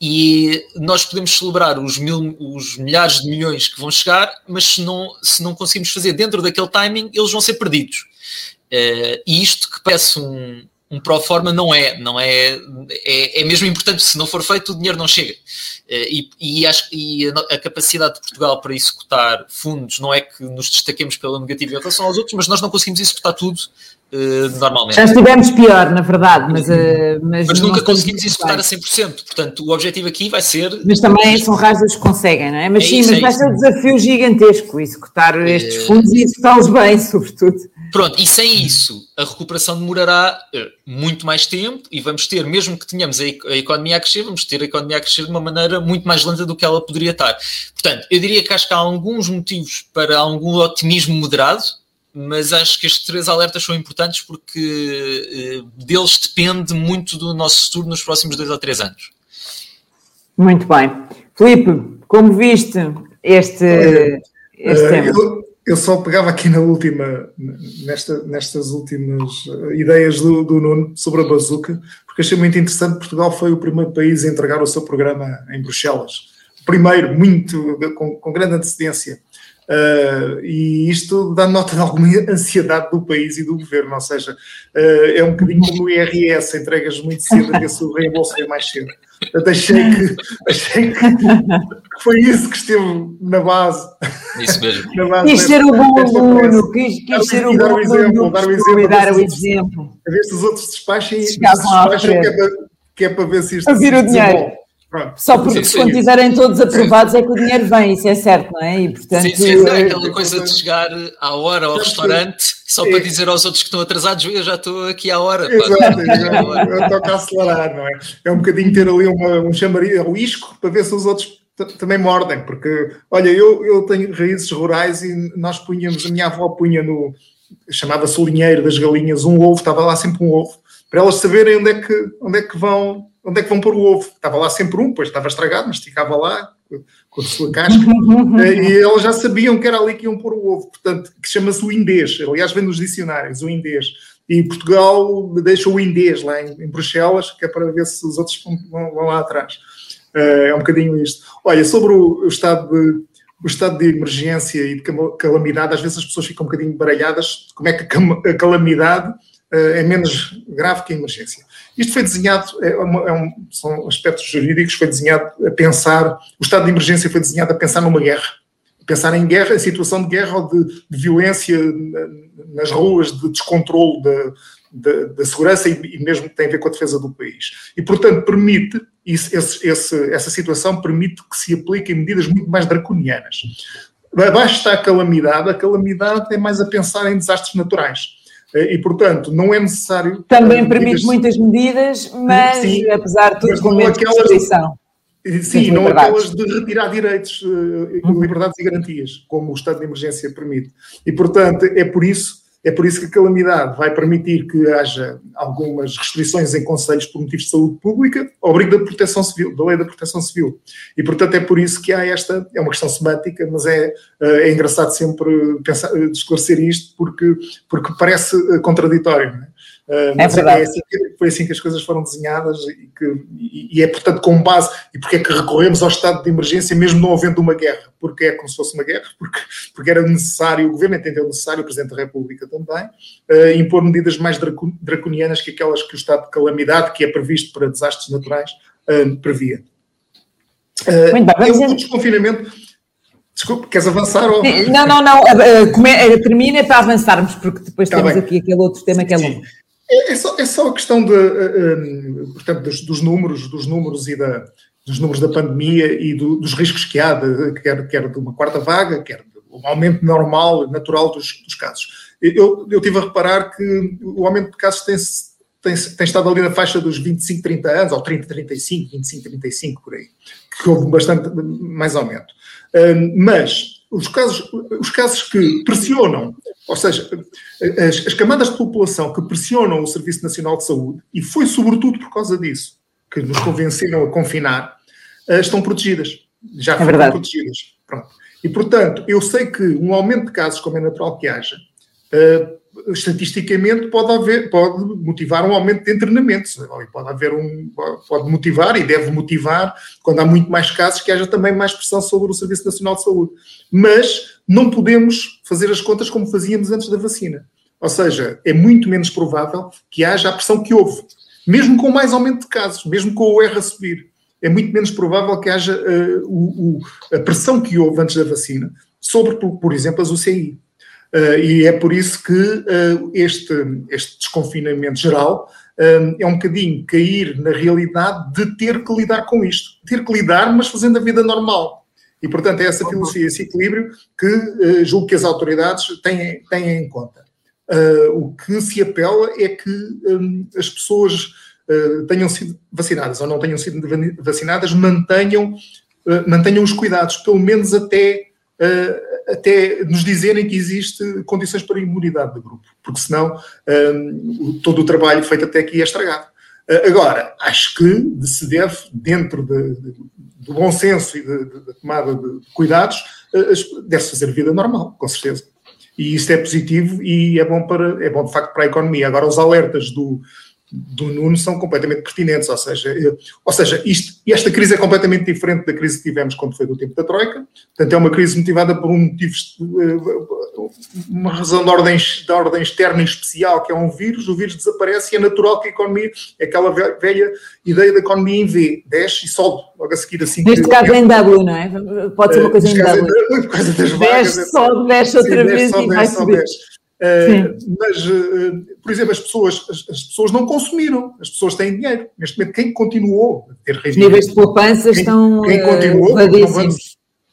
E nós podemos celebrar os, mil, os milhares de milhões que vão chegar, mas se não, se não conseguimos fazer dentro daquele timing, eles vão ser perdidos. Uh, e isto que parece um, um pro forma não é, não é, é, é mesmo importante, se não for feito o dinheiro não chega. Eh, e, e, acho, e a, a, capacidade de Portugal para executar fundos não é que nos destaquemos pela negativa em relação aos outros, mas nós não conseguimos executar tudo uh, normalmente. Já estivemos pior, na verdade, mas... Uh, mas, mas nunca conseguimos executar a 100%, portanto o objetivo aqui vai ser... Mas também são raros os que conseguem, não é? Mas é sim, isso, mas é vai ser um desafio gigantesco executar estes fundos e executá-los bem, sobretudo. Pronto, e sem isso, a recuperação demorará uh, muito mais tempo e vamos ter, mesmo que tenhamos a, a, economia a crescer, vamos ter a economia a crescer de uma maneira muito mais lenta do que ela poderia estar. Portanto, eu diria que acho que há alguns motivos para algum otimismo moderado, mas acho que estes três alertas são importantes porque uh, deles depende muito do nosso futuro nos próximos dois ou três anos. Muito bem. Filipe, como viste este, este uh, tema? Eu, eu, só pegava aqui na última, nesta, nestas últimas eh, ideias do, do Nuno sobre a bazuca, porque achei muito interessante. Portugal foi o primeiro país a entregar o seu programa em Bruxelas. Primeiro, muito, com, com grande antecedência. Uh, e isto dá nota de alguma ansiedade do país e do governo, ou seja, uh, é um bocadinho como o IRS, entregas muito cedo a ver se reembolso mais cedo. Eu achei que, achei que foi isso que esteve na base. Isso mesmo. quis ser o bom aluno, quis, quis ser o bom aluno, dar o exemplo, dar o exemplo. A ver se os outros despachem, despacham que é, para, que é para ver se isto. A vir o dinheiro. Pronto. Só porque sim, quando estiverem todos aprovados é que o dinheiro vem, isso é certo, não é? E, portanto, sim, sim, é aquela coisa de chegar à hora ao restaurante só para dizer aos outros que estão atrasados, eu já estou aqui à hora. Exato, eu toco a acelerar, não é? É um bocadinho ter ali uma, um chamariz, um isco, para ver se os outros também mordem, porque, olha, eu, eu tenho raízes rurais e nós punhamos, a minha avó punha no, chamava-se o linheiro das galinhas, um ovo, estava lá sempre um ovo, para elas saberem onde é que, onde é que vão onde é que vão pôr o ovo? Estava lá sempre um, pois estava estragado, mas ficava lá com a sua casca, eh, e eles já sabiam que era ali que iam pôr o ovo, portanto, que chama-se o indês, aliás vem nos dicionários, o indês, e Portugal deixa o indês lá em, em Bruxelas, que é para ver se os outros vão, vão lá atrás. Eh, é um bocadinho isto. Olha, sobre o, o estado de, o estado de emergência e de calamidade, às vezes as pessoas ficam um bocadinho baralhadas, como é que a calamidade eh, é menos grave que a emergência. Isto foi desenhado, é, uma, é um, são aspectos jurídicos, foi desenhado a pensar, o estado de emergência foi desenhado a pensar numa guerra. Pensar em guerra, em situação de guerra ou de, de violência nas ruas, de descontrole da segurança e, e, mesmo tem a ver com a defesa do país. E, portanto, permite, isso, esse, esse, essa situação permite que se apliquem medidas muito mais draconianas. Abaixo está a calamidade, a calamidade é mais a pensar em desastres naturais eh, e, portanto, não é necessário. Também medidas... permite muitas medidas, mas sim, apesar de tudo, com menos restrição. Sim, não aquelas de retirar direitos, eh, liberdades e garantias, como o estado de emergência permite. E, portanto, é por isso é por isso que a calamidade vai permitir que haja algumas restrições em conselhos por motivos de saúde pública, ao da proteção civil, da lei da proteção civil. E, portanto, é por isso que há esta, é uma questão semântica, mas é, é engraçado sempre pensar, esclarecer isto, porque, porque parece contraditório. Não é? Uh, é verdade. É assim que, foi assim que as coisas foram desenhadas e, que, e, e, é, portanto, com base. E porque é que recorremos ao estado de emergência, mesmo não havendo uma guerra? Porque é como se fosse uma guerra, porque, porque era necessário, o governo entendeu necessário, o Presidente da República também, uh, impor medidas mais draconianas que aquelas que o estado de calamidade, que é previsto para desastres naturais, uh, previa. Uh, Muito bem, vamos é desconfinamento. Desculpe, queres avançar? Ou... Não, não, não. Termina para avançarmos, porque depois tá temos bem. aqui aquele outro tema que é longo. É, é, só, é só a questão de, uh, portanto, dos, dos, números, dos números e da, dos números da pandemia e do, dos riscos que há, de, quer, quer de uma quarta vaga, quer de um aumento normal, natural dos, dos casos. Eu, eu tive a reparar que o aumento de casos tem, tem, tem estado ali na faixa dos 25, 30 anos, ou 30, 35, 25, 35, por aí, que houve bastante mais aumento. Uh, mas os casos, os casos que pressionam ou seja, as, as, camadas de população que pressionam o Serviço Nacional de Saúde, e foi sobretudo por causa disso que nos convenceram a confinar, uh, estão protegidas. Já é foram protegidas. Pronto. E, portanto, eu sei que um aumento de casos, como é natural que haja, uh, estatisticamente pode, haver, pode motivar um aumento de internamentos. Pode haver um, pode motivar e deve motivar, quando há muito mais casos, que haja também mais pressão sobre o Serviço Nacional de Saúde. Mas não podemos fazer as contas como fazíamos antes da vacina. Ou seja, é muito menos provável que haja a pressão que houve. Mesmo com mais aumento de casos, mesmo com o R a subir, é muito menos provável que haja uh, o, o, a pressão que houve antes da vacina sobre, por, por exemplo, as UCI. Uh, e é por isso que uh, este, este desconfinamento geral é um bocadinho cair na realidade de ter que lidar com isto. Ter que lidar, mas fazendo a vida normal. E, portanto, é essa filosofia, esse equilíbrio que uh, julgo que as autoridades têm, têm em conta. uh, o que se apela é que um, as pessoas uh, tenham sido vacinadas ou não tenham sido vacinadas, mantenham, uh, mantenham os cuidados, pelo menos até, até nos dizerem que existe condições para imunidade do grupo, porque senão um, todo o trabalho feito até aqui é estragado. Agora, acho que se deve, dentro de, de, do bom senso e da tomada de cuidados, deve-se fazer vida normal, com certeza e isso é positivo e é bom, para, é bom de facto para a economia. Agora, os alertas do, do Nuno são completamente pertinentes, ou seja, ou seja isto, esta crise é completamente diferente da crise que tivemos quando foi do tempo da Troika, portanto é uma crise motivada por um motivo, uma razão de ordem, de ordem externa e especial, que é um vírus, o vírus desaparece e é natural que a economia, é aquela velha ideia da economia em V, desce e sobe logo a seguir assim. Neste que, caso é em W, não é? Pode ser uma coisa em W. Por causa das vagas. Desce, sobe, desce outra vez desce, e vai subir. Uh, mas, uh, por exemplo, as pessoas, as, as, pessoas não consumiram, as pessoas têm dinheiro. Neste momento, quem continuou a ter rendimento? Os níveis de poupança estão quem continuou, uh,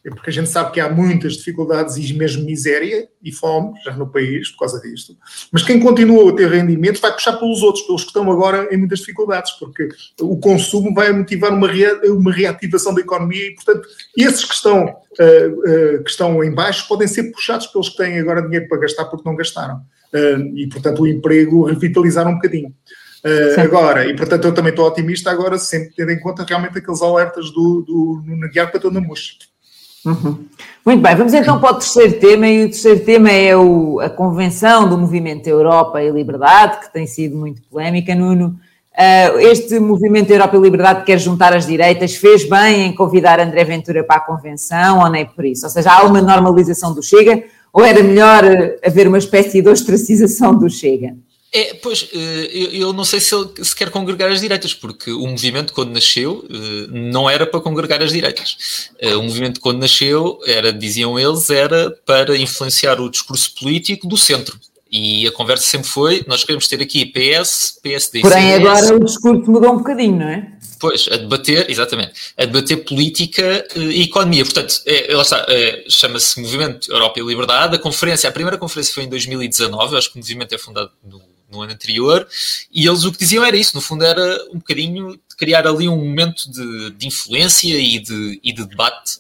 é porque a gente sabe que há muitas dificuldades e mesmo miséria e fome já no país por causa disto. Mas quem continua a ter rendimento vai puxar pelos outros, pelos que estão agora em muitas dificuldades, porque o consumo vai motivar uma, rea, uma reativação da economia e, portanto, esses que estão, uh, uh, que estão em baixo podem ser puxados pelos que têm agora dinheiro para gastar porque não gastaram. E, portanto, o emprego revitalizar um bocadinho. Uh, agora, e portanto eu também estou otimista agora, sempre tendo em conta realmente aqueles alertas do, do Nuno Guiar para toda a. Uhum. Muito bem, vamos então para o terceiro tema, e o terceiro tema é o, a Convenção do Movimento Europa e Liberdade, que tem sido muito polémica, Nuno. Uh, este Movimento Europa e Liberdade quer juntar as direitas, fez bem em convidar André Ventura para a Convenção, ou nem por isso? Ou seja, há uma normalização do Chega, ou era melhor haver uma espécie de ostracização do Chega? É, pois, eh, eu não sei se ele se quer congregar as direitas, porque o movimento, quando nasceu, eh, não era para congregar as direitas. Eh, o movimento, quando nasceu, era, diziam eles, era para influenciar o discurso político do centro. E a conversa sempre foi: nós queremos ter aqui PS, PSD. Porém, agora o discurso mudou um bocadinho, não é? Pois, a debater, exatamente, a debater política e economia. Portanto, é, é, chama-se Movimento Europa e Liberdade. A conferência, a primeira conferência foi em 2019, acho que o movimento é fundado no no ano anterior, e eles o que diziam era isso, no fundo era um bocadinho criar ali um momento de, de influência e de, e de debate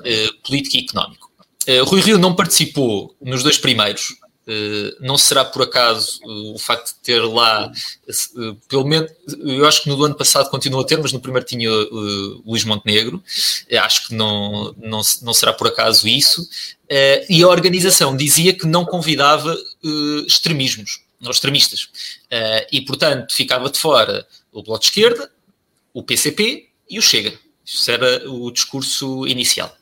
uh, político e económico. Rui Rio não participou nos dois primeiros, não será por acaso uh, o facto de ter lá, uh, pelo menos, eu acho que no ano passado continuou a ter, mas no primeiro tinha Luís Montenegro, acho que não, não, não será por acaso isso, e a organização dizia que não convidava extremismos, aos extremistas. Uh, e, portanto, ficava de fora o Bloco de Esquerda, o PCP e o Chega. Isso era o discurso inicial.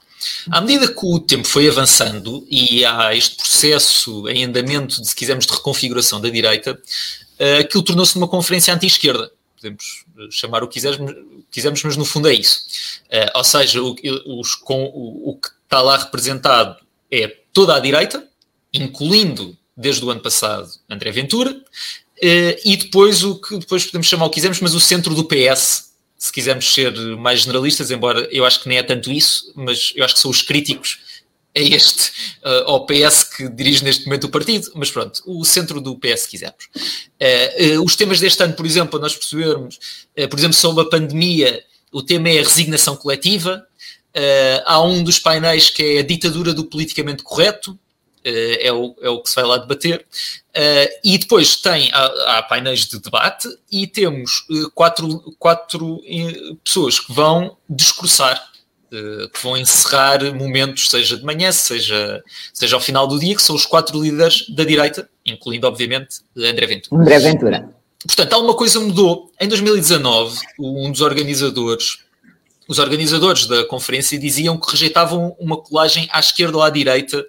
À medida que o tempo foi avançando e há este processo em andamento, de, se quisermos, de reconfiguração da direita, uh, aquilo tornou-se uma conferência anti-esquerda. Podemos chamar o que quisermos, quisermos, mas no fundo é isso. Uh, ou seja, o, os, com, o, o que está lá representado é toda a direita, incluindo desde o ano passado, André Ventura, eh, e depois o que depois podemos chamar o que quisermos, mas o centro do PS, se quisermos ser mais generalistas, embora eu acho que nem é tanto isso, mas eu acho que são os críticos a este, uh, ao PS que dirige neste momento o partido, mas pronto, o centro do PS, se quisermos. Uh, uh, os temas deste ano, por exemplo, nós percebermos, por exemplo, sobre a pandemia, o tema é a resignação coletiva, há um dos painéis que é a ditadura do politicamente correto, é, o, é o que se vai lá debater. Uh, e depois tem, há, há, painéis de debate e temos uh, quatro, quatro pessoas que vão discursar, que vão encerrar momentos, seja de manhã, seja, seja ao final do dia, que são os quatro líderes da direita, incluindo, obviamente, André Ventura. André Ventura. Portanto, alguma coisa mudou. Em 2019, um dos organizadores os organizadores da conferência diziam que rejeitavam uma colagem à esquerda ou à direita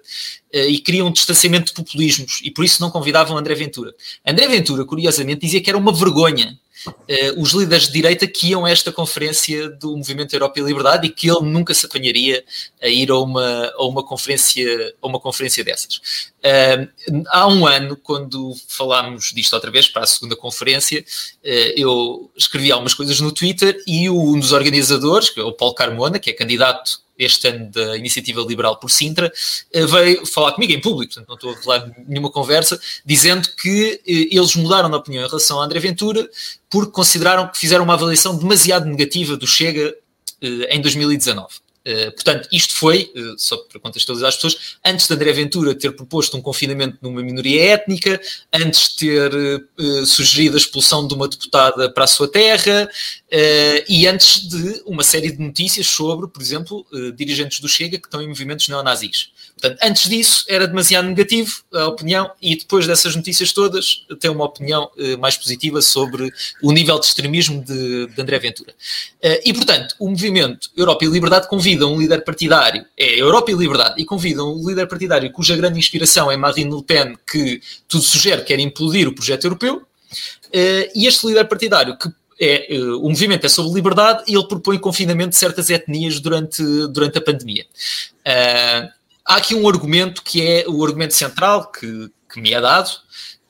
eh, e queriam um distanciamento de populismos e por isso não convidavam André Ventura. André Ventura, curiosamente, dizia que era uma vergonha uh, os líderes de direita que iam a esta conferência do Movimento Europa e Liberdade e que ele nunca se apanharia a ir a uma, a uma, conferência, a uma conferência dessas. Uh, há um ano, quando falámos disto outra vez para a segunda conferência, uh, eu escrevi algumas coisas no Twitter e um dos organizadores, que é o Paulo Carmona, que é candidato este ano da Iniciativa Liberal por Sintra, uh, veio falar comigo em público, portanto não estou a revelar nenhuma conversa, dizendo que uh, eles mudaram de opinião em relação a André Ventura porque consideraram que fizeram uma avaliação demasiado negativa do Chega em 2019. Uh, portanto, isto foi, uh, só para contextualizar as pessoas, antes de André Ventura ter proposto um confinamento numa minoria étnica, antes de ter uh, sugerido a expulsão de uma deputada para a sua terra e antes de uma série de notícias sobre, por exemplo, dirigentes do Chega que estão em movimentos neonazis. Portanto, antes disso era demasiado negativo a opinião e depois dessas notícias todas tem uma opinião uh, mais positiva sobre o nível de extremismo de, de André Ventura. Uh, e, portanto, o movimento Europa e Liberdade convida um líder partidário, é Europa e Liberdade, e convida um líder partidário cuja grande inspiração é Marine Le Pen, que tudo sugere que quer implodir o projeto europeu, uh, e este líder partidário que é, o movimento é sobre liberdade e ele propõe confinamento de certas etnias durante, durante a pandemia. Uh, há aqui um argumento que é o argumento central que, que me é dado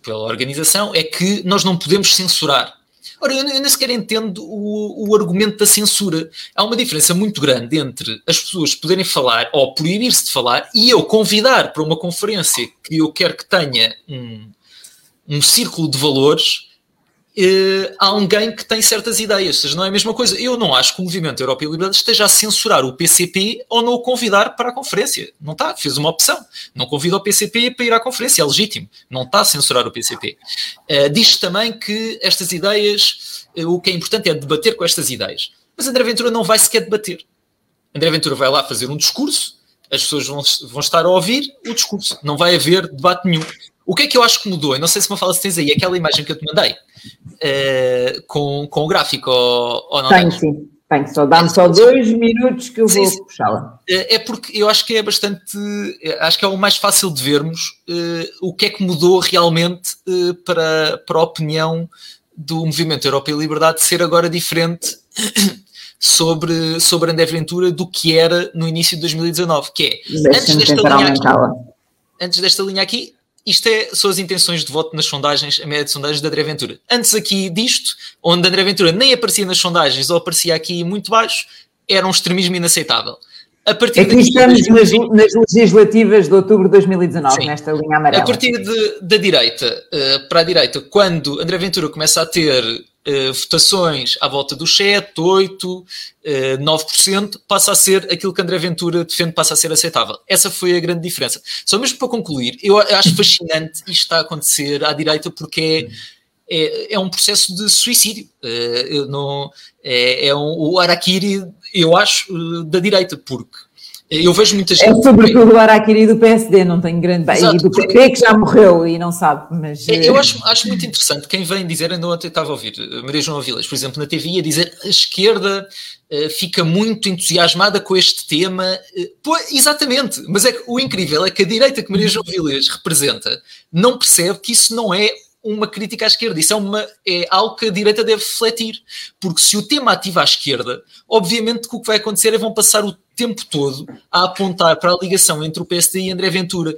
pela organização, é que nós não podemos censurar. Ora, eu nem sequer entendo o, o, argumento da censura. Há uma diferença muito grande entre as pessoas poderem falar ou proibir-se de falar e eu convidar para uma conferência que eu quero que tenha um, um círculo de valores uh, há alguém que tem certas ideias, seja, não é a mesma coisa. Eu não acho que o Movimento Europa e Liberdade esteja a censurar o PCP ou não o convidar para a conferência. Não está, fez uma opção. Não convida o PCP para ir à conferência, é legítimo. Não está a censurar o PCP. Eh, diz também que estas ideias, uh, o que é importante é debater com estas ideias. Mas André Ventura não vai sequer debater. André Ventura vai lá fazer um discurso, as pessoas vão, vão estar a ouvir o discurso. Não vai haver debate nenhum. O que é que eu acho que mudou? Eu não sei se me fala se tens aí aquela imagem que eu te mandei uh, com, com o gráfico ou, ou não Tenho sim, tenho só. Dá-me só dois minutos que eu sim, vou puxá-la. Eh, é porque eu acho que é bastante, eh, acho que é o mais fácil de vermos uh, o que é que mudou realmente uh, para, para a opinião do movimento Europa e Liberdade ser agora diferente sobre, sobre André Ventura do que era no início de 2019, que é antes desta, linha aqui, antes desta linha aqui, isto é, são as intenções de voto nas sondagens, a média de sondagens de André Ventura. Antes aqui disto, onde André Ventura nem aparecia nas sondagens ou aparecia aqui muito baixo, era um extremismo inaceitável. A partir aqui estamos nas, nas, legislativas de outubro de 2019, sim. nesta linha amarela. A partir de, da direita uh, para a direita, quando André Ventura começa a ter uh, votações à volta dos 7, 8, uh, 9%, passa a ser aquilo que André Ventura defende, passa a ser aceitável. Essa foi a grande diferença. Só mesmo para concluir, eu acho fascinante isto está a acontecer à direita porque é, é, é um processo de suicídio. Uh, não, é, é um, o Araquiri, eu acho, uh, da direita, porque eu vejo muita gente. É sobretudo o Araquiri do PSD, não tenho grande. Exato, e do PP que já morreu e não sabe, mas. É, eu acho, acho muito interessante quem vem dizer, ainda ontem estava a ouvir Maria João Vilas, por exemplo, na TV, a dizer a esquerda uh, fica muito entusiasmada com este tema. Pô, exatamente, mas é que o incrível é que a direita que Maria João Vilas representa não percebe que isso não é uma crítica à esquerda. Isso é, uma, é algo que a direita deve refletir. Porque se o tema ativa à esquerda, obviamente que o que vai acontecer é vão passar o tempo todo a apontar para a ligação entre o PSD e André Ventura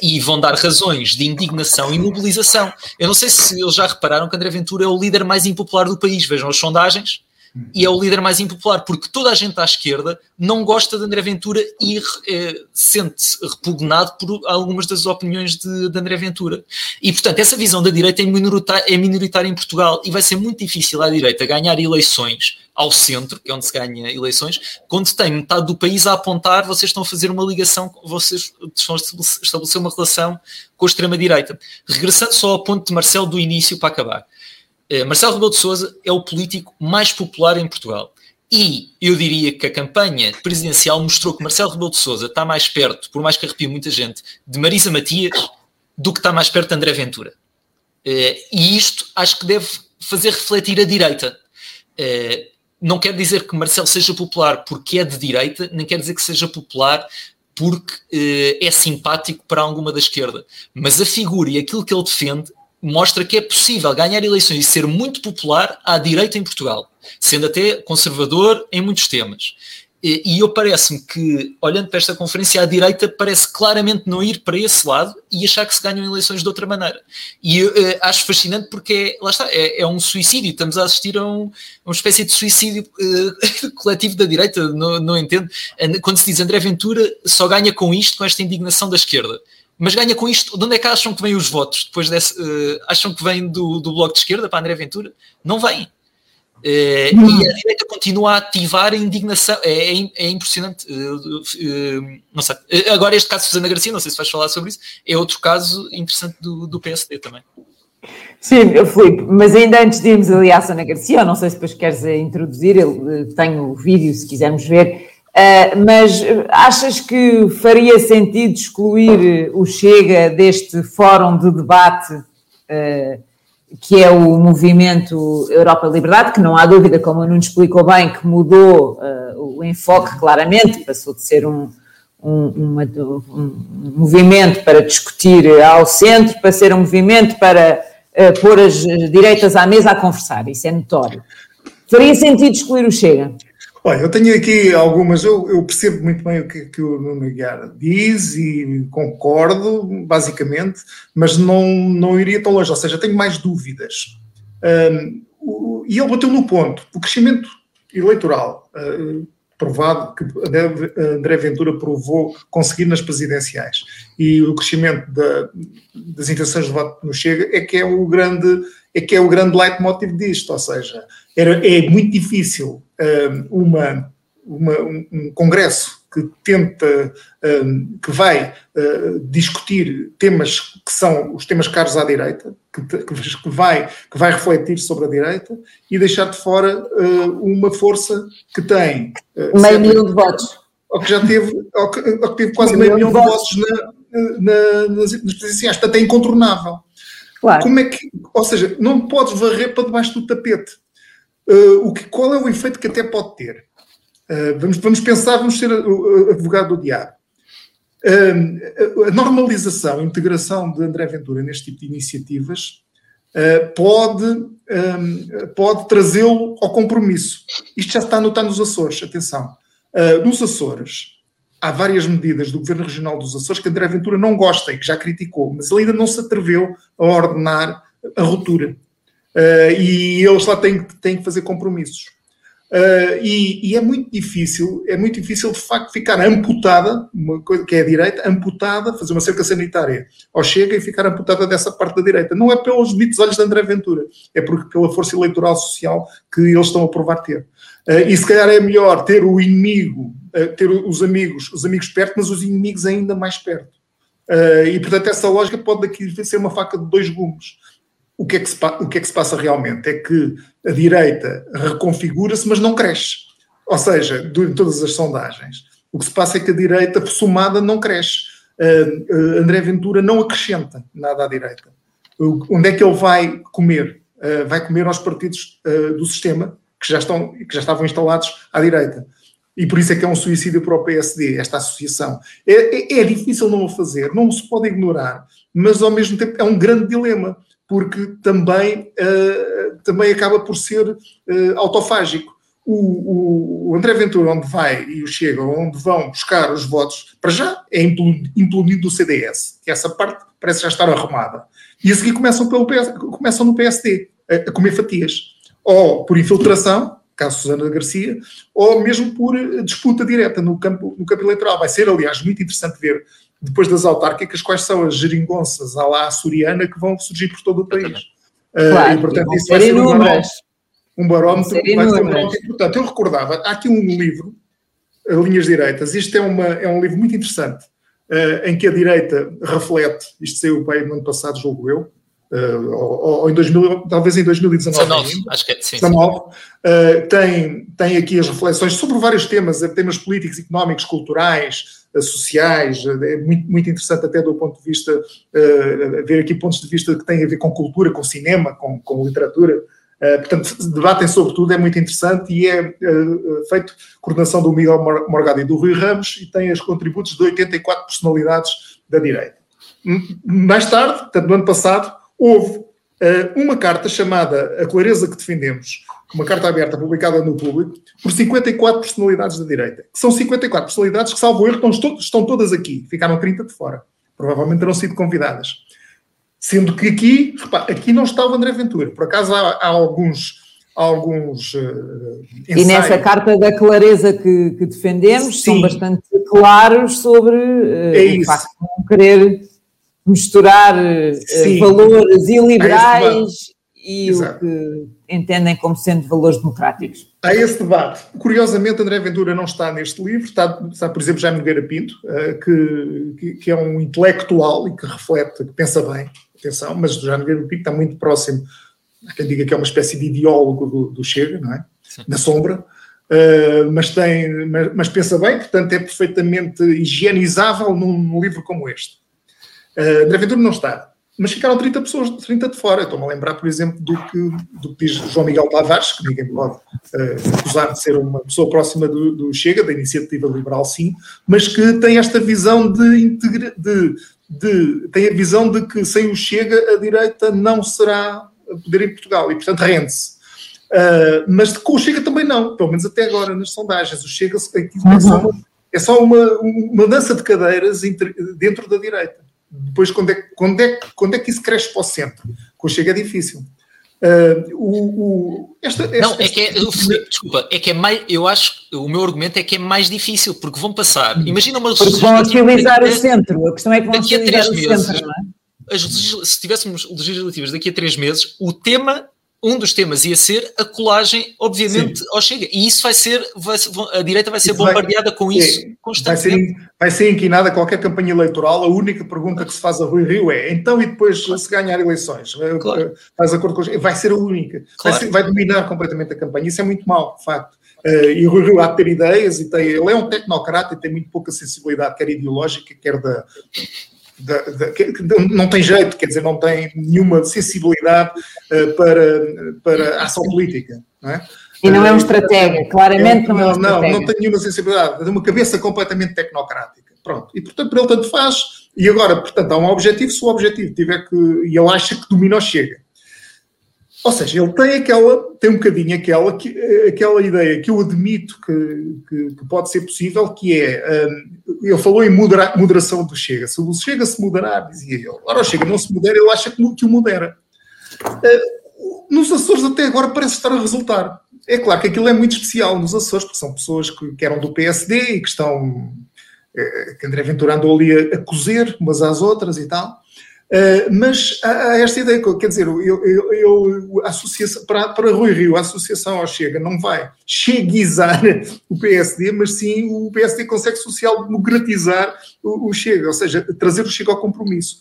e, e, vão dar razões de indignação e mobilização. Eu não sei se eles já repararam que André Ventura é o líder mais impopular do país. Vejam as sondagens e é o líder mais impopular, porque toda a gente à esquerda não gosta de André Ventura e é, sente-se repugnado por algumas das opiniões de, de, André Ventura. E, portanto, essa visão da direita é minoritária, é minoritária em Portugal e vai ser muito difícil à direita ganhar eleições ao centro, que é onde se ganha eleições, quando tem metade do país a apontar, vocês estão a fazer uma ligação, vocês estão a estabelecer uma relação com a extrema-direita. Regressando só ao ponto de Marcelo do início para acabar. Eh, Marcelo Rebelo de Sousa é o político mais popular em Portugal. E eu diria que a campanha presidencial mostrou que Marcelo Rebelo de Sousa está mais perto, por mais que arrepie muita gente, de Marisa Matias do que está mais perto de André Ventura. Eh, e isto acho que deve fazer refletir a direita. Eh, não quer dizer que Marcelo seja popular porque é de direita, nem quer dizer que seja popular porque é simpático para alguma da esquerda. Mas a figura e aquilo que ele defende mostra que é possível ganhar eleições e ser muito popular à direita em Portugal, sendo até conservador em muitos temas. E eu parece-me que, olhando para esta conferência, a direita parece claramente não ir para esse lado e achar que se ganham eleições de outra maneira. E eu, uh, acho fascinante porque, lá está, é, é, um suicídio. Estamos a assistir a, um, a uma espécie de suicídio uh, coletivo da direita. Não, não entendo. Quando se diz André Ventura só ganha com isto, com esta indignação da esquerda. Mas ganha com isto, de onde é que acham que vêm os votos? Depois desse, uh, acham que vem do, do Bloco de Esquerda para André Ventura? Não vem Uh, e a direita continua a ativar a indignação, é, é, é impressionante. Uh, uh, não sei. agora, este caso de Susana Garcia, não sei se vais falar sobre isso, é outro caso interessante do, do PSD também. Sim, Filipe, mas ainda antes de irmos ali à Susana Garcia, não sei se depois queres introduzir, eu tenho o vídeo se quisermos ver, mas achas que faria sentido excluir o Chega deste fórum de debate? que é o movimento Europa Liberdade, que não há dúvida, como o Nuno explicou bem, que mudou uh, o enfoque claramente, passou de ser um, um, uma, um, movimento para discutir ao centro, para ser um movimento para uh, pôr as direitas à mesa a conversar, isso é notório. Faria sentido excluir o Chega? Olha, eu tenho aqui algumas, eu, eu percebo muito bem o que, que o Nuno Guiar diz e concordo, basicamente, mas não, não iria tão longe, ou seja, tenho mais dúvidas. Um, o, e ele bateu no ponto, o crescimento eleitoral, uh, provado que André Ventura provou conseguir nas presidenciais, e o crescimento da, das intenções de voto no Chega é que é o grande, é que é o grande leitmotiv disto, ou seja, era, é muito difícil uma, uma, um congresso que tenta, que vai uh, discutir temas que são os temas caros à direita, que, que, vai, que vai refletir sobre a direita e deixar de fora uh, uma força que tem uh, meio milhão de votos. Ou que já teve, ou que, ou que teve quase meio milhão de votos na, na, nas, nas presidenciais. Portanto, é incontornável. Claro. Como é que, ou seja, não podes varrer para debaixo do tapete. Uh, o que, qual é o efeito que até pode ter? Uh, vamos, vamos pensar, vamos ser o advogado do diabo. Uh, a normalização, a integração de André Ventura neste tipo de iniciativas pode, um, pode trazê-lo ao compromisso. Isto já está anotado nos Açores, atenção. nos Açores, há várias medidas do Governo Regional dos Açores que André Ventura não gosta e que já criticou, mas ele ainda não se atreveu a ordenar a ruptura. Uh, e eles lá têm, têm que fazer compromissos. Uh, e, e, é muito difícil, é muito difícil de facto ficar amputada, uma coisa que é a direita, amputada, fazer uma cerca sanitária ou chega e ficar amputada dessa parte da direita. Não é pelos bonitos olhos de André Ventura, é porque pela força eleitoral social que eles estão a provar ter. Uh, e se calhar é melhor ter o inimigo, uh, ter os amigos, os amigos perto, mas os inimigos ainda mais perto. e portanto essa lógica pode daqui ser uma faca de dois gumes o que, é que se, o que é que se passa realmente? É que a direita reconfigura-se, mas não cresce. Ou seja, em todas as sondagens, o que se passa é que a direita somada não cresce. Uh, uh, André Ventura não acrescenta nada à direita. Uh, onde é que ele vai comer? vai comer aos partidos do sistema que já, estão, que já estavam instalados à direita. E por isso é que é um suicídio para o PSD, esta associação. É, é, é difícil não o fazer, não se pode ignorar, mas ao mesmo tempo é um grande dilema porque também, uh, também acaba por ser uh, autofágico. O, o, André Ventura, onde vai, e o Chega, onde vão buscar os votos, para já é implodido do CDS, que essa parte parece já estar arrumada. E a seguir começam, pelo PS, começam no PSD, a, a comer fatias. Ou por infiltração, caso Susana Garcia, ou mesmo por disputa direta no campo, no campo eleitoral. Vai ser, aliás, muito interessante ver depois das autárquicas, quais são as geringonças à lá açoriana que vão surgir por todo o país. Ah, claro, uh, e, portanto, isso vai ser um barómetro, um barómetro, vai ser um barómetro importante. Eu recordava, há aqui um livro, Linhas Direitas, isto é, uma, é um livro muito interessante, uh, em que a direita reflete, isto saiu para no ano passado, julgo eu, Uh, ou, ou, em 2000, talvez em 2019. 19, acho que é, sim. 19, uh, tem, tem aqui as reflexões sobre vários temas, temas políticos, económicos, culturais, sociais, é muito, muito interessante até do ponto de vista, uh, ver aqui pontos de vista que têm a ver com cultura, com cinema, com, com literatura, uh, portanto, debatem sobre tudo, é muito interessante e é uh, feito coordenação do Miguel Morgado e do Rui Ramos e tem os contributos de 84 personalidades da direita. Mais tarde, portanto, no ano passado, houve uma carta chamada A Clareza que Defendemos, uma carta aberta publicada no público, por 54 personalidades da direita. Que são 54 personalidades que, salvo erro, estão, estão todas aqui. Ficaram 30 de fora. Provavelmente terão sido convidadas. Sendo que aqui, repara, aqui não está o André Ventura. Por acaso há, há alguns alguns uh, E nessa carta da clareza que, que defendemos, Sim. são bastante claros sobre uh, é o facto de não querer misturar uh, valores iliberais e Exato. o que entendem como sendo valores democráticos. Há esse debate. Curiosamente, André Ventura não está neste livro, está, está por exemplo, Jaime Nogueira Pinto, que, que, que, é um intelectual e que reflete, que pensa bem, atenção, mas Jaime Nogueira Pinto está muito próximo há quem diga que é uma espécie de ideólogo do, do Chega, não é? Sim. Na sombra, uh, mas, tem, mas, mas, pensa bem, portanto é perfeitamente higienizável num, num livro como este. Uh, André Ventura não está, mas ficaram 30 pessoas, 30 de fora. Estou-me a lembrar, por exemplo, do que, do que diz João Miguel Tavares, que ninguém pode uh, acusar de ser uma pessoa próxima do, do, Chega, da iniciativa liberal, sim, mas que tem esta visão de, integra, de, de tem a visão de que sem o Chega a direita não será poder em Portugal e, portanto, rende-se. Uh, mas com o Chega também não, pelo menos até agora nas sondagens. O Chega é só uma, é só uma, uma dança de cadeiras dentro da direita. Depois, quando é, quando, é, quando é que isso cresce para o centro? Com o Chega é difícil. Uh, o, o, esta, esta, não, é que é, Felipe, desculpa, é que é mais, eu acho, o meu argumento é que é mais difícil, porque vão passar, imagina uma Porque vão utilizar o centro, a questão é que vão utilizar o meses, centro, não é? as, se tivéssemos legislativas daqui a três meses, o tema, um dos temas ia ser a colagem, obviamente, Sim. ao Chega. E isso vai ser, vai, a direita vai ser isso bombardeada vai, com isso é, constantemente. Vai ser, vai ser inquinada qualquer campanha eleitoral. A única pergunta que se faz a Rui Rio é: então e depois se ganhar eleições? Claro. Faz acordo com Vai ser a única. Claro. Vai, ser, vai, dominar completamente a campanha. Isso é muito mau, de facto. Uh, e o Rui Rio há de ter ideias e tem, ele é um tecnocrata e tem muito pouca sensibilidade, quer ideológica, quer da, da, da, que, não tem jeito, quer dizer, não tem nenhuma sensibilidade uh, para, para a ação política, não é? E não é um estratega, claramente é, não, não é um estratega. Não, não tem nenhuma sensibilidade, é uma cabeça completamente tecnocrática. Pronto. E, portanto, para ele tanto faz. E agora, portanto, há um objetivo, se o objetivo tiver que... E ele acha que domina ou chega. Ou seja, ele tem aquela, tem um bocadinho aquela, aquela ideia que eu admito que, que, que pode ser possível, que é, um, ele falou em modera, moderação do Chega. Se o Chega se moderar, dizia ele, ora o Chega não se modera, ele acha que, que o modera. Uh, nos Açores até agora parece estar a resultar. É claro que aquilo é muito especial nos Açores, porque são pessoas que, que eram do PSD e que estão, eh, que André Ventura andou ali a, a cozer umas às outras e tal. Uh, mas há, esta ideia, quer dizer, eu, eu, eu, associação, para, para Rui Rio, a associação ao Chega não vai cheguizar o PSD, mas sim o PSD consegue social-democratizar o, o, Chega, ou seja, trazer o Chega ao compromisso.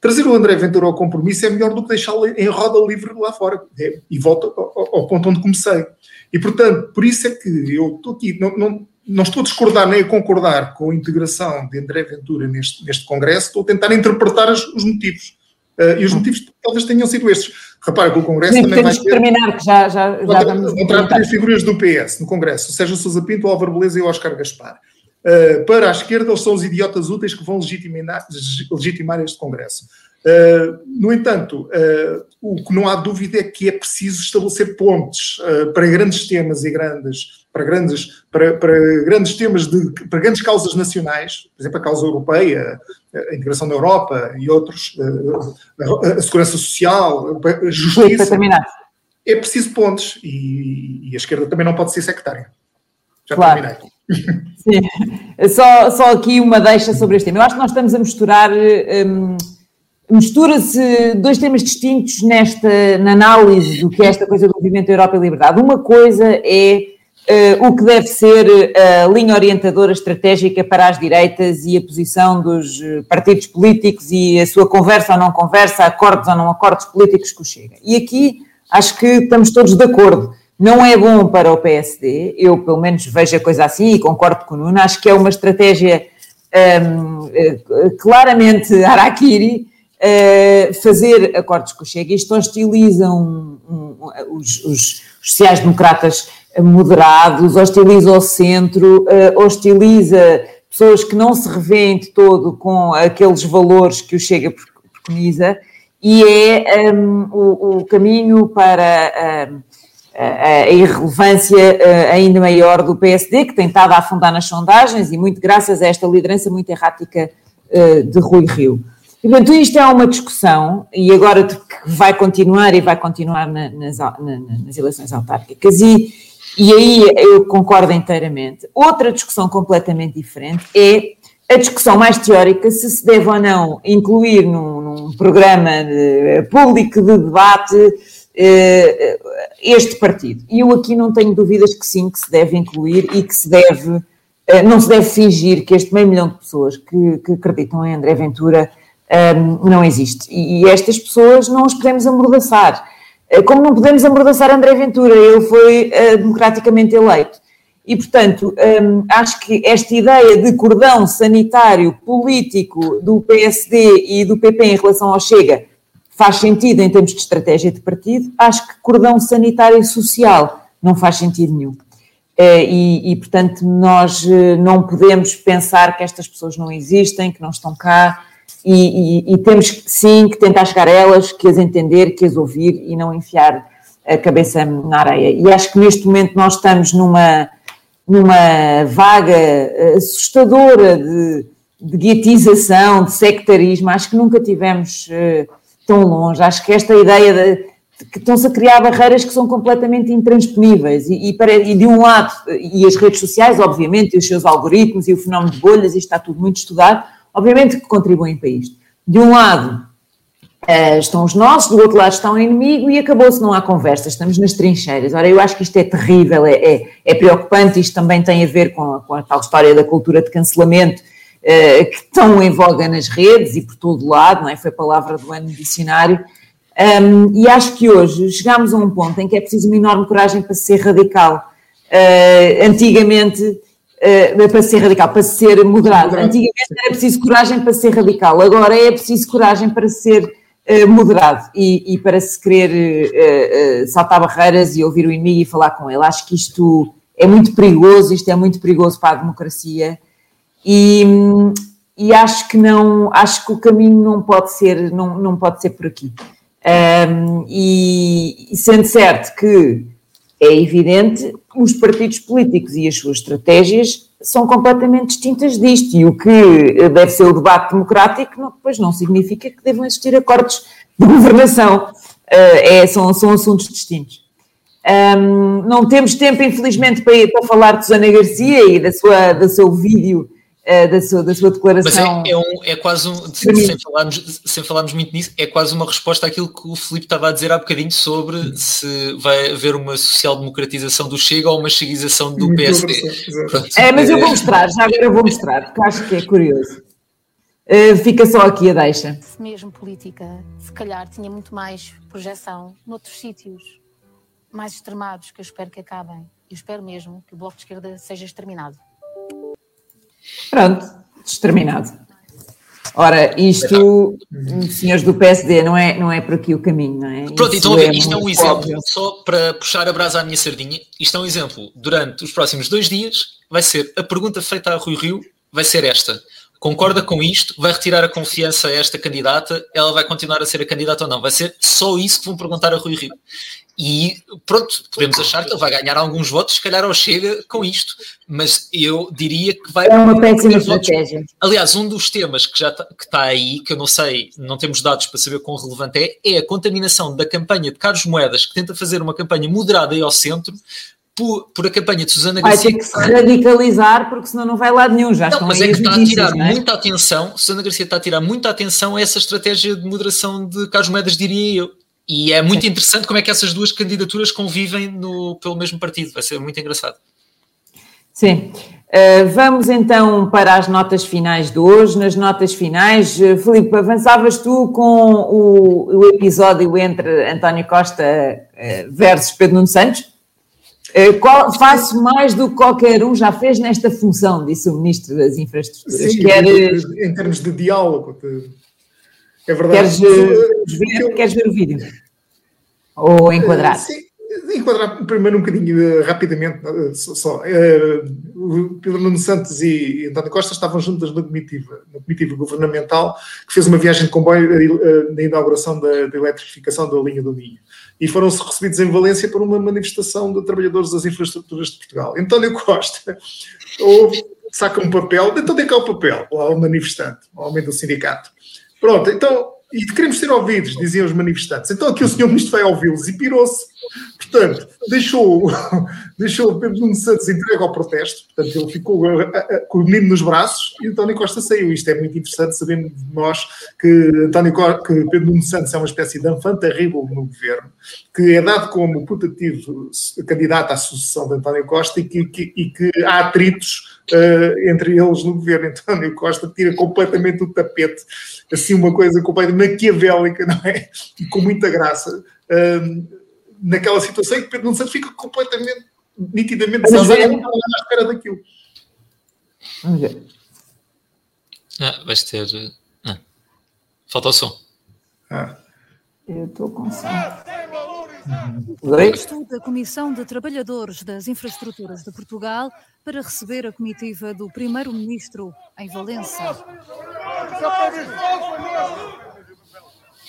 Trazer o André Ventura ao compromisso é melhor do que deixá-lo em roda livre lá fora. É, e volto ao, ao, ponto onde comecei. E, portanto, por isso é que eu estou aqui, não, não não estou a discordar nem a concordar com a integração de André Ventura neste, neste Congresso, estou a tentar interpretar os, os motivos. Uh, e os motivos talvez tenham sido estes. Repara que o Congresso Sim, também vai ter... terminar, que já, já, já vamos... Entrar três figuras do PS no Congresso, Sérgio Sousa Pinto, Álvaro Beleza e o Oscar Gaspar. Uh, para a esquerda, eles são os idiotas úteis que vão legitimar, legitimar este Congresso. Uh, no entanto, uh, o que não há dúvida é que é preciso estabelecer pontes uh, para grandes temas e grandes, para grandes, para, para, grandes temas de, para grandes causas nacionais, por exemplo, a causa europeia, a integração da Europa e outros, a, a, segurança social, a justiça. É preciso pontes e, e, a esquerda também não pode ser sectária. Já claro. terminei. Sim. Só, só aqui uma deixa sobre este tema. Eu acho que nós estamos a misturar. Um, mistura-se dois temas distintos nesta na análise do que é esta coisa do movimento Europa e Liberdade. Uma coisa é uh, o que deve ser a linha orientadora estratégica para as direitas e a posição dos eh, partidos políticos e a sua conversa ou não conversa, acordos ou não acordos políticos que o Chega. E aqui acho que estamos todos de acordo. Não é bom para o PSD, eu pelo menos vejo a coisa assim e concordo com o Nuno, acho que é uma estratégia um, ehm, eh, claramente araquiri, uh, fazer acordos com o Chega. Isto hostiliza um, um, os, os sociais-democratas moderados, hostiliza o centro, uh, hostiliza pessoas que não se revêem de todo com aqueles valores que o Chega preconiza e é um, o, o, caminho para um, a irrelevância ainda maior do PSD, que tem estado a afundar nas sondagens e muito graças a esta liderança muito errática de Rui Rio. Portanto, isto é uma discussão, e agora que vai continuar e vai continuar na, nas, na, nas, eleições autárquicas, e, e aí eu concordo inteiramente. Outra discussão completamente diferente é a discussão mais teórica se se deve ou não incluir num, num programa de, público de debate eh, este partido. E eu aqui não tenho dúvidas que sim, que se deve incluir e que se deve, eh, não se deve fingir que este meio milhão de pessoas que, que acreditam em André Ventura um, não existe. E, e, estas pessoas não os podemos amordaçar. Eh, como não podemos amordaçar André Ventura, ele foi uh, democraticamente eleito. E, portanto, um, acho que esta ideia de cordão sanitário político do PSD e do PP em relação ao Chega faz sentido em termos de estratégia de partido. Acho que cordão sanitário social não faz sentido nenhum. Uh, e, e, portanto, nós não podemos pensar que estas pessoas não existem, que não estão cá, e, e, temos sim que tentar chegar a elas, que as entender, que as ouvir e não enfiar a cabeça na areia. E acho que neste momento nós estamos numa, numa vaga assustadora de, de guietização, de sectarismo. Acho que nunca tivemos uh, tão longe. Acho que esta ideia de, de que estão-se a criar barreiras que são completamente intransponíveis e, e, para, e, de um lado, e as redes sociais, obviamente, e os seus algoritmos e o fenómeno de bolhas, isto está tudo muito estudado, obviamente que contribuem para isto. De um lado uh, estão os nossos, do outro lado está o inimigo e acabou-se, não há conversa, estamos nas trincheiras. Ora, eu acho que isto é terrível, é, é, é preocupante, isto também tem a ver com, com, a tal história da cultura de cancelamento uh, que estão em voga nas redes e por todo lado, não é? Foi a palavra do ano no dicionário. Um, e acho que hoje chegamos a um ponto em que é preciso uma enorme coragem para ser radical. Uh, antigamente uh, para ser radical, para ser moderado. moderado. Antigamente era preciso coragem para ser radical, agora é preciso coragem para ser uh, moderado e, e, para se querer uh, saltar barreiras e ouvir o inimigo e falar com ele. Acho que isto é muito perigoso, isto é muito perigoso para a democracia e, e acho que não, acho que o caminho não pode ser, não, não pode ser por aqui. Um, e, e sendo certo que é evidente, os partidos políticos e as suas estratégias são completamente distintas disto, e o que deve ser o debate democrático, não, depois não significa que devam existir acordos de governação, uh, é, são, são assuntos distintos. Um, não temos tempo, infelizmente, para, para falar de Susana Garcia e da sua, do seu vídeo uh, da, sua, da sua declaração. Mas é, é, um, é quase um, sem falarmos, sem falarmos muito nisso, é quase uma resposta àquilo que o Filipe estava a dizer há bocadinho sobre se vai haver uma social-democratização do Chega ou uma cheguização do PSD. É, mas eu vou mostrar, já agora eu vou mostrar, porque acho que é curioso. Uh, fica só aqui a deixa. Se mesmo política, se calhar tinha muito mais projeção noutros sítios mais extremados que eu espero que acabem. Eu espero mesmo que o Bloco de Esquerda seja exterminado. Pronto, exterminado. Ora, isto, senhores do PSD, não é, não é por aqui o caminho, não é? Pronto, então, é isto é um exemplo, óbvio. só para puxar a brasa à minha sardinha, isto é um exemplo. Durante os próximos dois dias, vai ser a pergunta feita a Rui Rio, vai ser esta. Concorda com isto? Vai retirar a confiança a esta candidata? Ela vai continuar a ser a candidata ou não? Vai ser só isso que vão perguntar a Rui Rio. E pronto, podemos achar que ele vai ganhar alguns votos, se calhar ao Chega com isto, mas eu diria que vai. É uma péssima estratégia. Votos. Aliás, um dos temas que já está, que está aí, que eu não sei, não temos dados para saber quão relevante é, é a contaminação da campanha de Carlos Moedas, que tenta fazer uma campanha moderada e ao centro, por, por, a campanha de Susana Garcia. Vai ter que se radicalizar, porque senão não vai lá nenhum. Já não, mas é que está a tirar é? muita atenção, Susana Garcia está a tirar muita atenção a essa estratégia de moderação de Carlos Moedas, diria eu. E é muito interessante como é que essas duas candidaturas convivem no, pelo mesmo partido. Vai ser muito engraçado. Sim. Uh, vamos então para as notas finais de hoje. Nas notas finais, uh, Filipe, avançavas tu com o, o episódio entre António Costa uh, versus Pedro Nuno Santos? Qual, faço mais do que qualquer um já fez nesta função, disse o Ministro das Infraestruturas. Sim, Queres... em termos de diálogo. É verdade. Queres, uh, ver, queres ver o vídeo? Ou enquadrar? Sim, enquadrar primeiro um bocadinho rapidamente, só. Pedro Nuno Santos e António Costa estavam juntas na comitiva, na comitiva governamental que fez uma viagem de comboio eh, na inauguração da, da eletrificação da linha do Minho. E foram recebidos em Valência para uma manifestação de trabalhadores das infraestruturas de Portugal. António Costa ouve, saca um papel, então tem cá o papel, ao manifestante, ao homem do sindicato. Pronto, então e queremos ser ouvidos, diziam os manifestantes. Então aqui o senhor ministro vai ouvi-los e pirou-se. Portanto, deixou, deixou o Pedro Nuno Santos entregue ao protesto, portanto ele ficou a, a, a, com o menino nos braços e António Costa saiu. Isto é muito interessante, sabendo nós que, António que Pedro Nuno Santos é uma espécie de enfant terrível no governo, que é dado como putativo candidato à sucessão de António Costa e que, que, e que há atritos uh, entre eles no governo. António Costa tira completamente o tapete, assim, uma coisa completamente maquiavélica, não é? E com muita graça. Uh, naquela situação em que Pedro Nuno Santos fica completamente, nitidamente desavisado, não à espera daquilo. Vamos ver. Ah, vais ter. Ah. Falta o som. Ah. Eu estou com som. Estou da Comissão de Trabalhadores das Infraestruturas de Portugal para receber a comitiva do Primeiro-Ministro em Valença.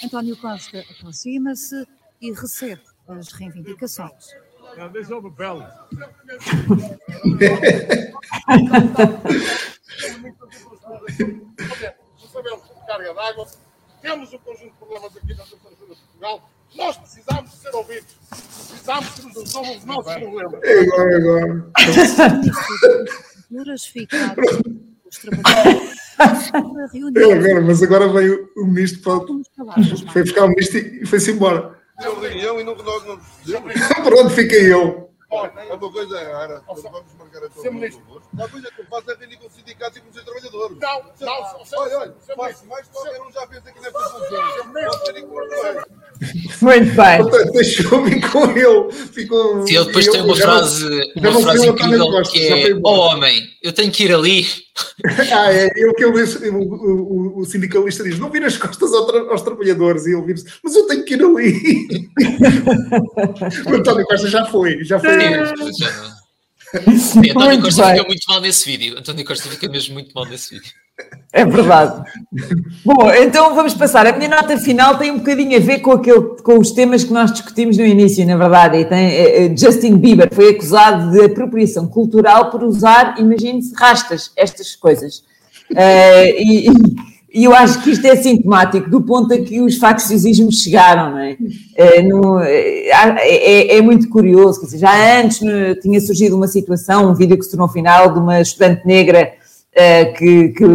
António Costa aproxima-se e recebe as reivindicações. Deixa me belo. carga d'água, temos um conjunto de problemas aqui na Infraestrutura de Portugal nós precisamos de ser ouvidos. Precisamos que nos resolvam os nossos problemas. É agora, é agora. É agora, mas agora veio o ministro para... Foi buscar o ministro e foi-se embora. Deu reunião e não, nós não... Pronto, fiquei eu. É uma coisa rara. Vamos marcar a tua Uma coisa que eu faço é reunir com os sindicatos e com os trabalhadores. Não, não. Olha, olha. Faço mais qualquer um já fez aqui nesta função. Muito bem. Portanto, deixou-me com ele. Ficou, e ele depois tem uma frase, uma frase incrível que é: Ó oh, homem, eu tenho que ir ali. ah, é, eu que ele diz, o, o, o, sindicalista diz: não vira as costas aos, tra aos trabalhadores. E ele diz: mas eu tenho que ir ali. o António Costa já foi, já foi. Sim, António Costa fica muito mal nesse vídeo. António Costa fica mesmo muito mal nesse vídeo. É verdade. Bom, então vamos passar. A minha nota final tem um bocadinho a ver com, aquele, com os temas que nós discutimos no início, na verdade. E tem, é, é, Justin Bieber foi acusado de apropriação cultural por usar, imagine-se, rastas, estas coisas. Uh, e, e, eu acho que isto é sintomático do ponto a que os facciosismos chegaram, não é? Uh, no, é, é, é, muito curioso, quer dizer, já antes no, tinha surgido uma situação, um vídeo que se tornou final de uma estudante negra eh, que, que,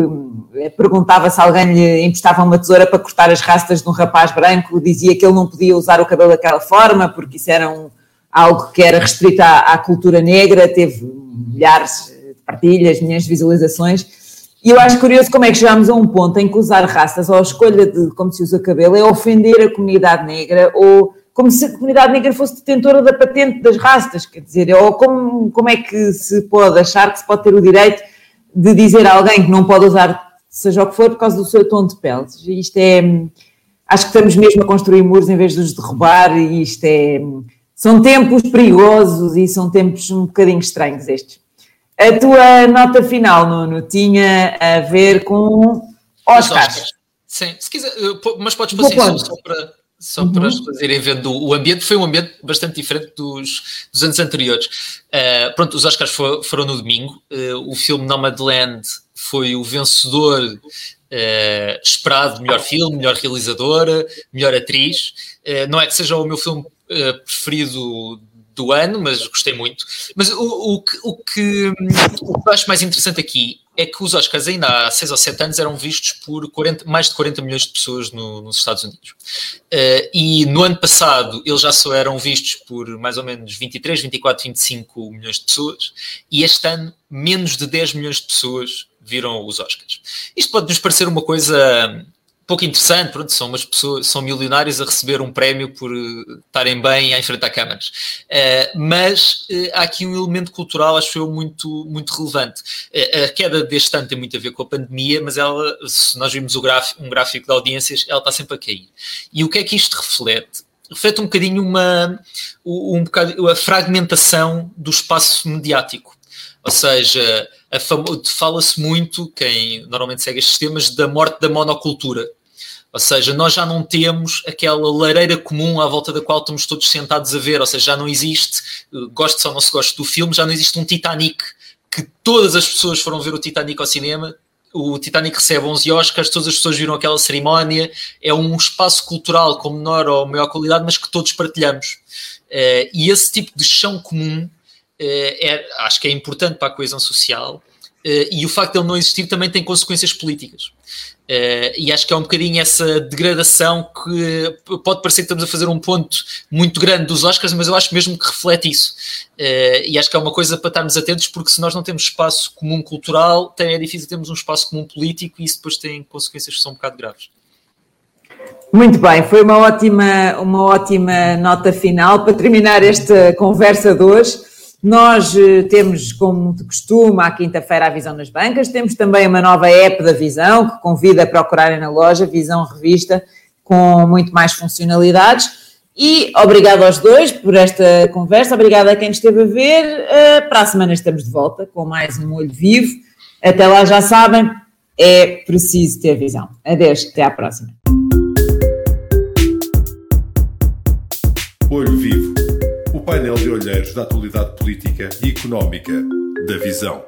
perguntava se alguém lhe emprestava uma tesoura para cortar as rastas de um rapaz branco, dizia que ele não podia usar o cabelo daquela forma, porque isso era um, algo que era restrito à, à, cultura negra, teve milhares de partilhas, milhões de visualizações. E eu acho curioso como é que chegámos a um ponto em que usar rastas ou a escolha de como se usa cabelo é ofender a comunidade negra ou como se a comunidade negra fosse detentora da patente das rastas, quer dizer, ou como, como é que se pode achar que se pode ter o direito de dizer a alguém que não pode usar seja o que for por causa do seu tom de pele. Isto é. Acho que estamos mesmo a construir muros em vez de os derrubar, e isto é. São tempos perigosos e são tempos um bocadinho estranhos estes. A tua nota final, Nuno, tinha a ver com Oscars. Oscars. Sim, se quiser, mas podes passar isso só para, só uhum. para as pessoas irem vendo o ambiente, foi um ambiente bastante diferente dos, dos anos anteriores. Uh, pronto, os Oscars for, foram no domingo, uh, o filme Nomadland foi o vencedor uh, esperado, melhor filme, melhor realizadora, melhor atriz. não é que seja o meu filme preferido do ano, mas gostei muito. Mas o, o, que, o, que, o que eu acho mais interessante aqui é que os Oscars ainda há 6 ou 7 anos eram vistos por 40, mais de 40 milhões de pessoas no, nos Estados Unidos. Uh, e no ano passado eles já só eram vistos por mais ou menos 23, 24, 25 milhões de pessoas. E este ano, menos de 10 milhões de pessoas viram os Oscars. Isto pode nos parecer uma coisa pouco interessante, pronto, são umas pessoas, são milionários a receber um prémio por uh, estarem bem a enfrentar câmaras. Uh, mas uh, há aqui um elemento cultural, acho eu, muito, muito relevante. a queda deste ano tem muito a ver com a pandemia, mas ela, se nós vimos um gráfico de audiências, ela está sempre a cair. E o que é que isto reflete? Reflete um bocadinho uma, um bocado a fragmentação do espaço mediático. Ou seja, fala-se muito, quem normalmente segue estes temas, da morte da monocultura. Ou seja, nós já não temos aquela lareira comum à volta da qual estamos todos sentados a ver, ou seja, já não existe, gosto ou não se gosta do filme, já não existe um Titanic que todas as pessoas foram ver o Titanic ao cinema, o Titanic recebe 11 Oscars, todas as pessoas viram aquela cerimónia, é um espaço cultural com menor ou maior qualidade, mas que todos partilhamos. Uh, e esse tipo de chão comum uh, é, acho que é importante para a coesão social uh, e o facto de ele não existir também tem consequências políticas. Uh, e acho que é um bocadinho essa degradação que pode parecer que estamos a fazer um ponto muito grande dos Oscars, mas eu acho mesmo que reflete isso. Uh, e acho que é uma coisa para estarmos atentos, porque se nós não temos espaço comum cultural, é difícil termos um espaço comum político e isso depois tem consequências que são um bocado graves. Muito bem, foi uma ótima, uma ótima nota final para terminar esta conversa de hoje. Nós eh, temos, como de costume, à quinta-feira a Visão nas Bancas. Temos também uma nova app da Visão, que convida a procurarem na loja, Visão Revista, com muito mais funcionalidades. E obrigado aos dois por esta conversa, obrigado a quem esteve a ver. Uh, para a semana estamos de volta com mais um Olho Vivo. Até lá já sabem, é preciso ter visão. Adeus, até à próxima. Olho Vivo painel de olheiros da atualidade política e económica da Visão.